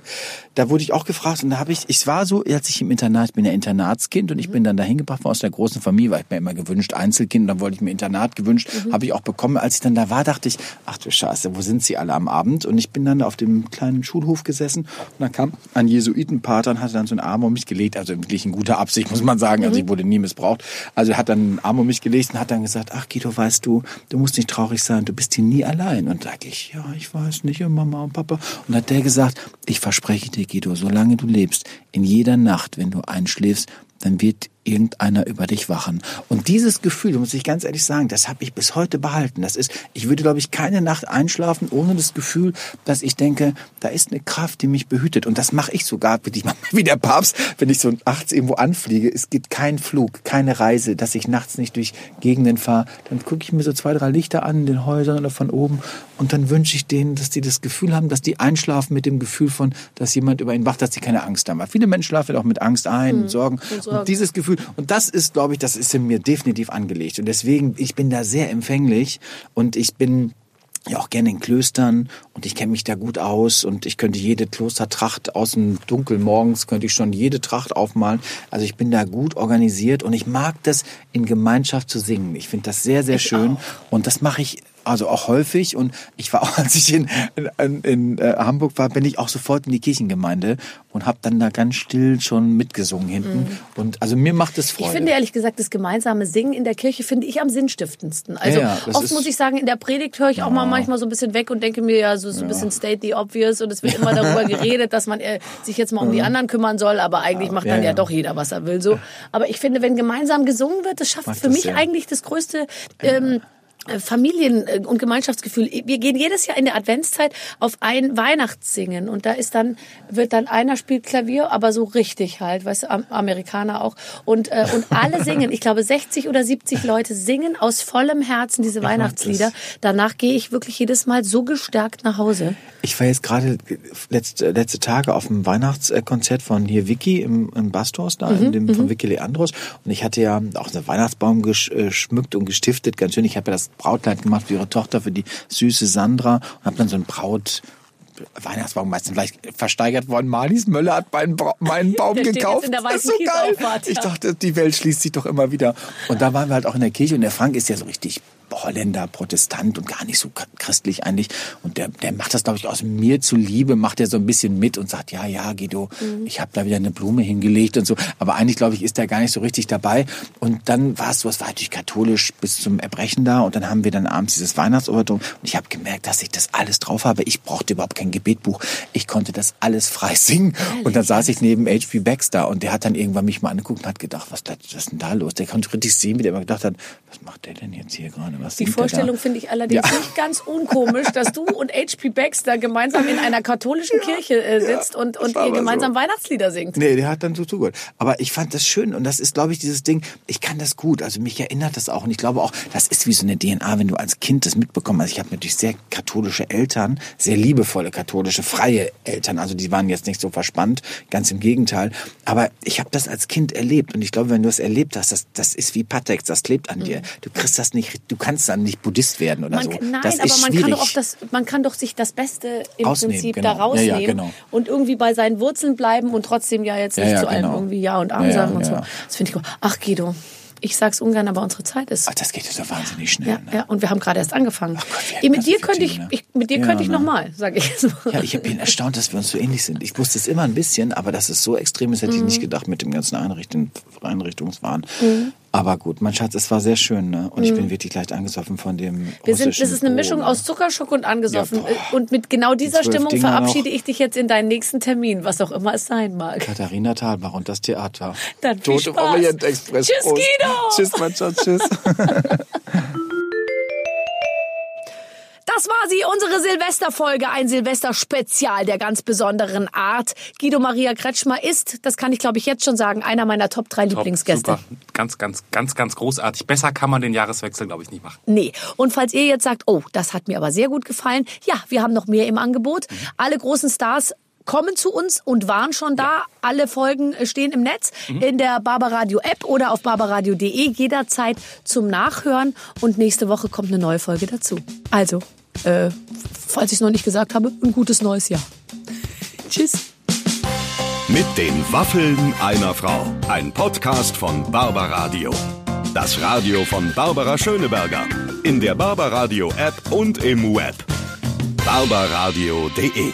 Da wurde ich auch gefragt und da habe ich, ich war so, als ich im Internat, ich bin ja Internatskind und ich bin dann dahin gebracht worden aus der großen Familie, weil ich mir immer gewünscht, Einzelkind, dann wollte ich mir Internat gewünscht, habe ich auch bekommen. Als ich dann da war, dachte ich, ach du Scheiße, wo sind sie alle am Abend? Und ich bin dann auf dem kleinen Schulhof gesessen und dann kam ein Jesuitenpater und hatte dann so einen Arm um mich gelegt, also wirklich in guter Absicht, muss man sagen, also ich wurde nie missbraucht. Also hat dann einen Arm um mich gelegt und hat dann gesagt, ach Guido, weißt du, du musst nicht traurig sein, du bist hier nie allein. Und da sag ich, ja, ich weiß nicht, und Mama und Papa. Und hat der gesagt, ich verspreche dir, Guido, solange du lebst, in jeder Nacht, wenn du einschläfst, dann wird irgendeiner über dich wachen. Und dieses Gefühl, muss ich ganz ehrlich sagen, das habe ich bis heute behalten. Das ist, ich würde, glaube ich, keine Nacht einschlafen ohne das Gefühl, dass ich denke, da ist eine Kraft, die mich behütet. Und das mache ich sogar, wie der Papst, wenn ich so nachts irgendwo anfliege. Es gibt keinen Flug, keine Reise, dass ich nachts nicht durch Gegenden fahre. Dann gucke ich mir so zwei, drei Lichter an in den Häusern oder von oben und dann wünsche ich denen, dass die das Gefühl haben, dass die einschlafen mit dem Gefühl von, dass jemand über ihn wacht, dass sie keine Angst haben. Weil viele Menschen schlafen auch mit Angst ein mhm. und Sorgen. Und, Sorgen. und dieses Gefühl, und das ist, glaube ich, das ist in mir definitiv angelegt. Und deswegen, ich bin da sehr empfänglich und ich bin ja auch gerne in Klöstern und ich kenne mich da gut aus und ich könnte jede Klostertracht aus dem Dunkel morgens könnte ich schon jede Tracht aufmalen. Also ich bin da gut organisiert und ich mag das in Gemeinschaft zu singen. Ich finde das sehr sehr ich schön auch. und das mache ich also auch häufig und ich war auch, als ich in, in, in äh, Hamburg war, bin ich auch sofort in die Kirchengemeinde und habe dann da ganz still schon mitgesungen hinten. Mhm. Und also mir macht es Freude. Ich finde ehrlich gesagt, das gemeinsame Singen in der Kirche finde ich am sinnstiftendsten. Also ja, ja, oft muss ich sagen, in der Predigt höre ich ja. auch mal manchmal so ein bisschen weg und denke mir ja so, so ein bisschen state the obvious und es wird immer darüber geredet, dass man äh, sich jetzt mal um die anderen kümmern soll, aber eigentlich macht dann ja, doch jeder, was er will. So, aber ich finde, wenn gemeinsam gesungen wird, das schafft Macht für das, mich eigentlich das größte ähm, äh, Familien- äh, und Gemeinschaftsgefühl. Wir gehen jedes Jahr in der Adventszeit auf ein Weihnachtssingen und da ist dann wird dann einer spielt Klavier, aber so richtig halt, weißt du, Amerikaner auch und äh, und alle singen. Ich glaube 60 oder 70 Leute singen aus vollem Herzen diese ich Weihnachtslieder. Danach gehe ich wirklich jedes Mal so gestärkt nach Hause. Ich war jetzt gerade letzte, letzte Tage auf dem Weihnachtskonzert von hier Vicky im, im Bastors da, mhm, in dem, von mhm. Vicky Leandros. Und ich hatte ja auch einen Weihnachtsbaum geschmückt und gestiftet, ganz schön. Ich habe ja das Brautkleid gemacht für ihre Tochter, für die süße Sandra und habe dann so ein Braut Weihnachtsbaum meistens vielleicht versteigert worden. Marlies Möller hat meinen, ba meinen Baum gekauft. das ist so geil. Ich dachte, die Welt schließt sich doch immer wieder. Und da waren wir halt auch in der Kirche und der Frank ist ja so richtig Holländer, Protestant und gar nicht so christlich eigentlich. Und der, der macht das, glaube ich, aus mir zuliebe, macht er so ein bisschen mit und sagt, ja, ja, Guido, mhm. ich habe da wieder eine Blume hingelegt und so. Aber eigentlich, glaube ich, ist er gar nicht so richtig dabei. Und dann war es so, es war natürlich katholisch bis zum Erbrechen da. Und dann haben wir dann abends dieses Weihnachtsobertum. Und ich habe gemerkt, dass ich das alles drauf habe. Ich brauchte überhaupt kein Gebetbuch. Ich konnte das alles frei singen. Und dann saß ich neben H.P. Baxter und der hat dann irgendwann mich mal angeguckt und hat gedacht, was, was ist denn da los? Der konnte richtig sehen, wie der immer gedacht hat, was macht der denn jetzt hier gerade? Was Die Vorstellung finde ich allerdings ja. nicht ganz unkomisch, dass du und H.P. Baxter gemeinsam in einer katholischen ja, Kirche äh, sitzt ja, und, und ihr gemeinsam so. Weihnachtslieder singt. Nee, der hat dann so zugehört. Aber ich fand das schön und das ist, glaube ich, dieses Ding, ich kann das gut. Also mich erinnert das auch und ich glaube auch, das ist wie so eine DNA, wenn du als Kind das mitbekommen hast. Ich habe natürlich sehr katholische Eltern, sehr liebevolle katholische, freie Eltern. Also die waren jetzt nicht so verspannt, ganz im Gegenteil. Aber ich habe das als Kind erlebt und ich glaube, wenn du es erlebt hast, das, das ist wie Patex, das klebt an mhm. dir. Du kriegst das nicht, du kannst dann nicht Buddhist werden oder man, so. Nein, das aber man kann, doch auch das, man kann doch sich das Beste im Ausnehmen, Prinzip genau. da rausnehmen ja, ja, genau. und irgendwie bei seinen Wurzeln bleiben und trotzdem ja jetzt nicht ja, zu allem genau. irgendwie Ja und Arm sagen und so. Das finde ich gut. Ach Guido, ich sag's ungern, aber unsere Zeit ist. Ach, das geht ja so wahnsinnig schnell. Ja, ne? ja, und wir haben gerade erst angefangen. Ach Gott, mit, dir könnte ich, ne? ich, mit dir ja, könnte ich ne? nochmal, sage ich so. Ja, ich bin erstaunt, dass wir uns so ähnlich sind. Ich wusste es immer ein bisschen, aber dass es so extrem ist, hätte mhm. ich nicht gedacht mit dem ganzen Einrichtung, Einrichtungswahn. Mhm. Aber gut, mein Schatz, es war sehr schön, ne? Und ich bin mhm. wirklich leicht angesoffen von dem. Wir sind, das ist eine Mischung Brot, aus Zuckerschock und angesoffen. Ja, und mit genau dieser Die Stimmung Dinger verabschiede ich dich jetzt in deinen nächsten Termin, was auch immer es sein mag. Katharina Thalbach und das Theater. Dann viel Tote Spaß. Orient Express. Tschüss, Guido! Tschüss, mein Schatz, tschüss. Das war sie, unsere Silvesterfolge, ein Silvester-Spezial der ganz besonderen Art. Guido Maria Kretschmer ist, das kann ich glaube ich jetzt schon sagen, einer meiner Top 3 Top, Lieblingsgäste. Super. Ganz, ganz, ganz, ganz großartig. Besser kann man den Jahreswechsel glaube ich nicht machen. Nee. Und falls ihr jetzt sagt, oh, das hat mir aber sehr gut gefallen, ja, wir haben noch mehr im Angebot. Mhm. Alle großen Stars kommen zu uns und waren schon da. Ja. Alle Folgen stehen im Netz mhm. in der Barbaradio App oder auf barbaradio.de jederzeit zum Nachhören und nächste Woche kommt eine neue Folge dazu. Also äh, falls ich es noch nicht gesagt habe, ein gutes neues Jahr. Tschüss. Mit den Waffeln einer Frau. Ein Podcast von Barbaradio. Das Radio von Barbara Schöneberger. In der Barbaradio App und im Web. barbaradio.de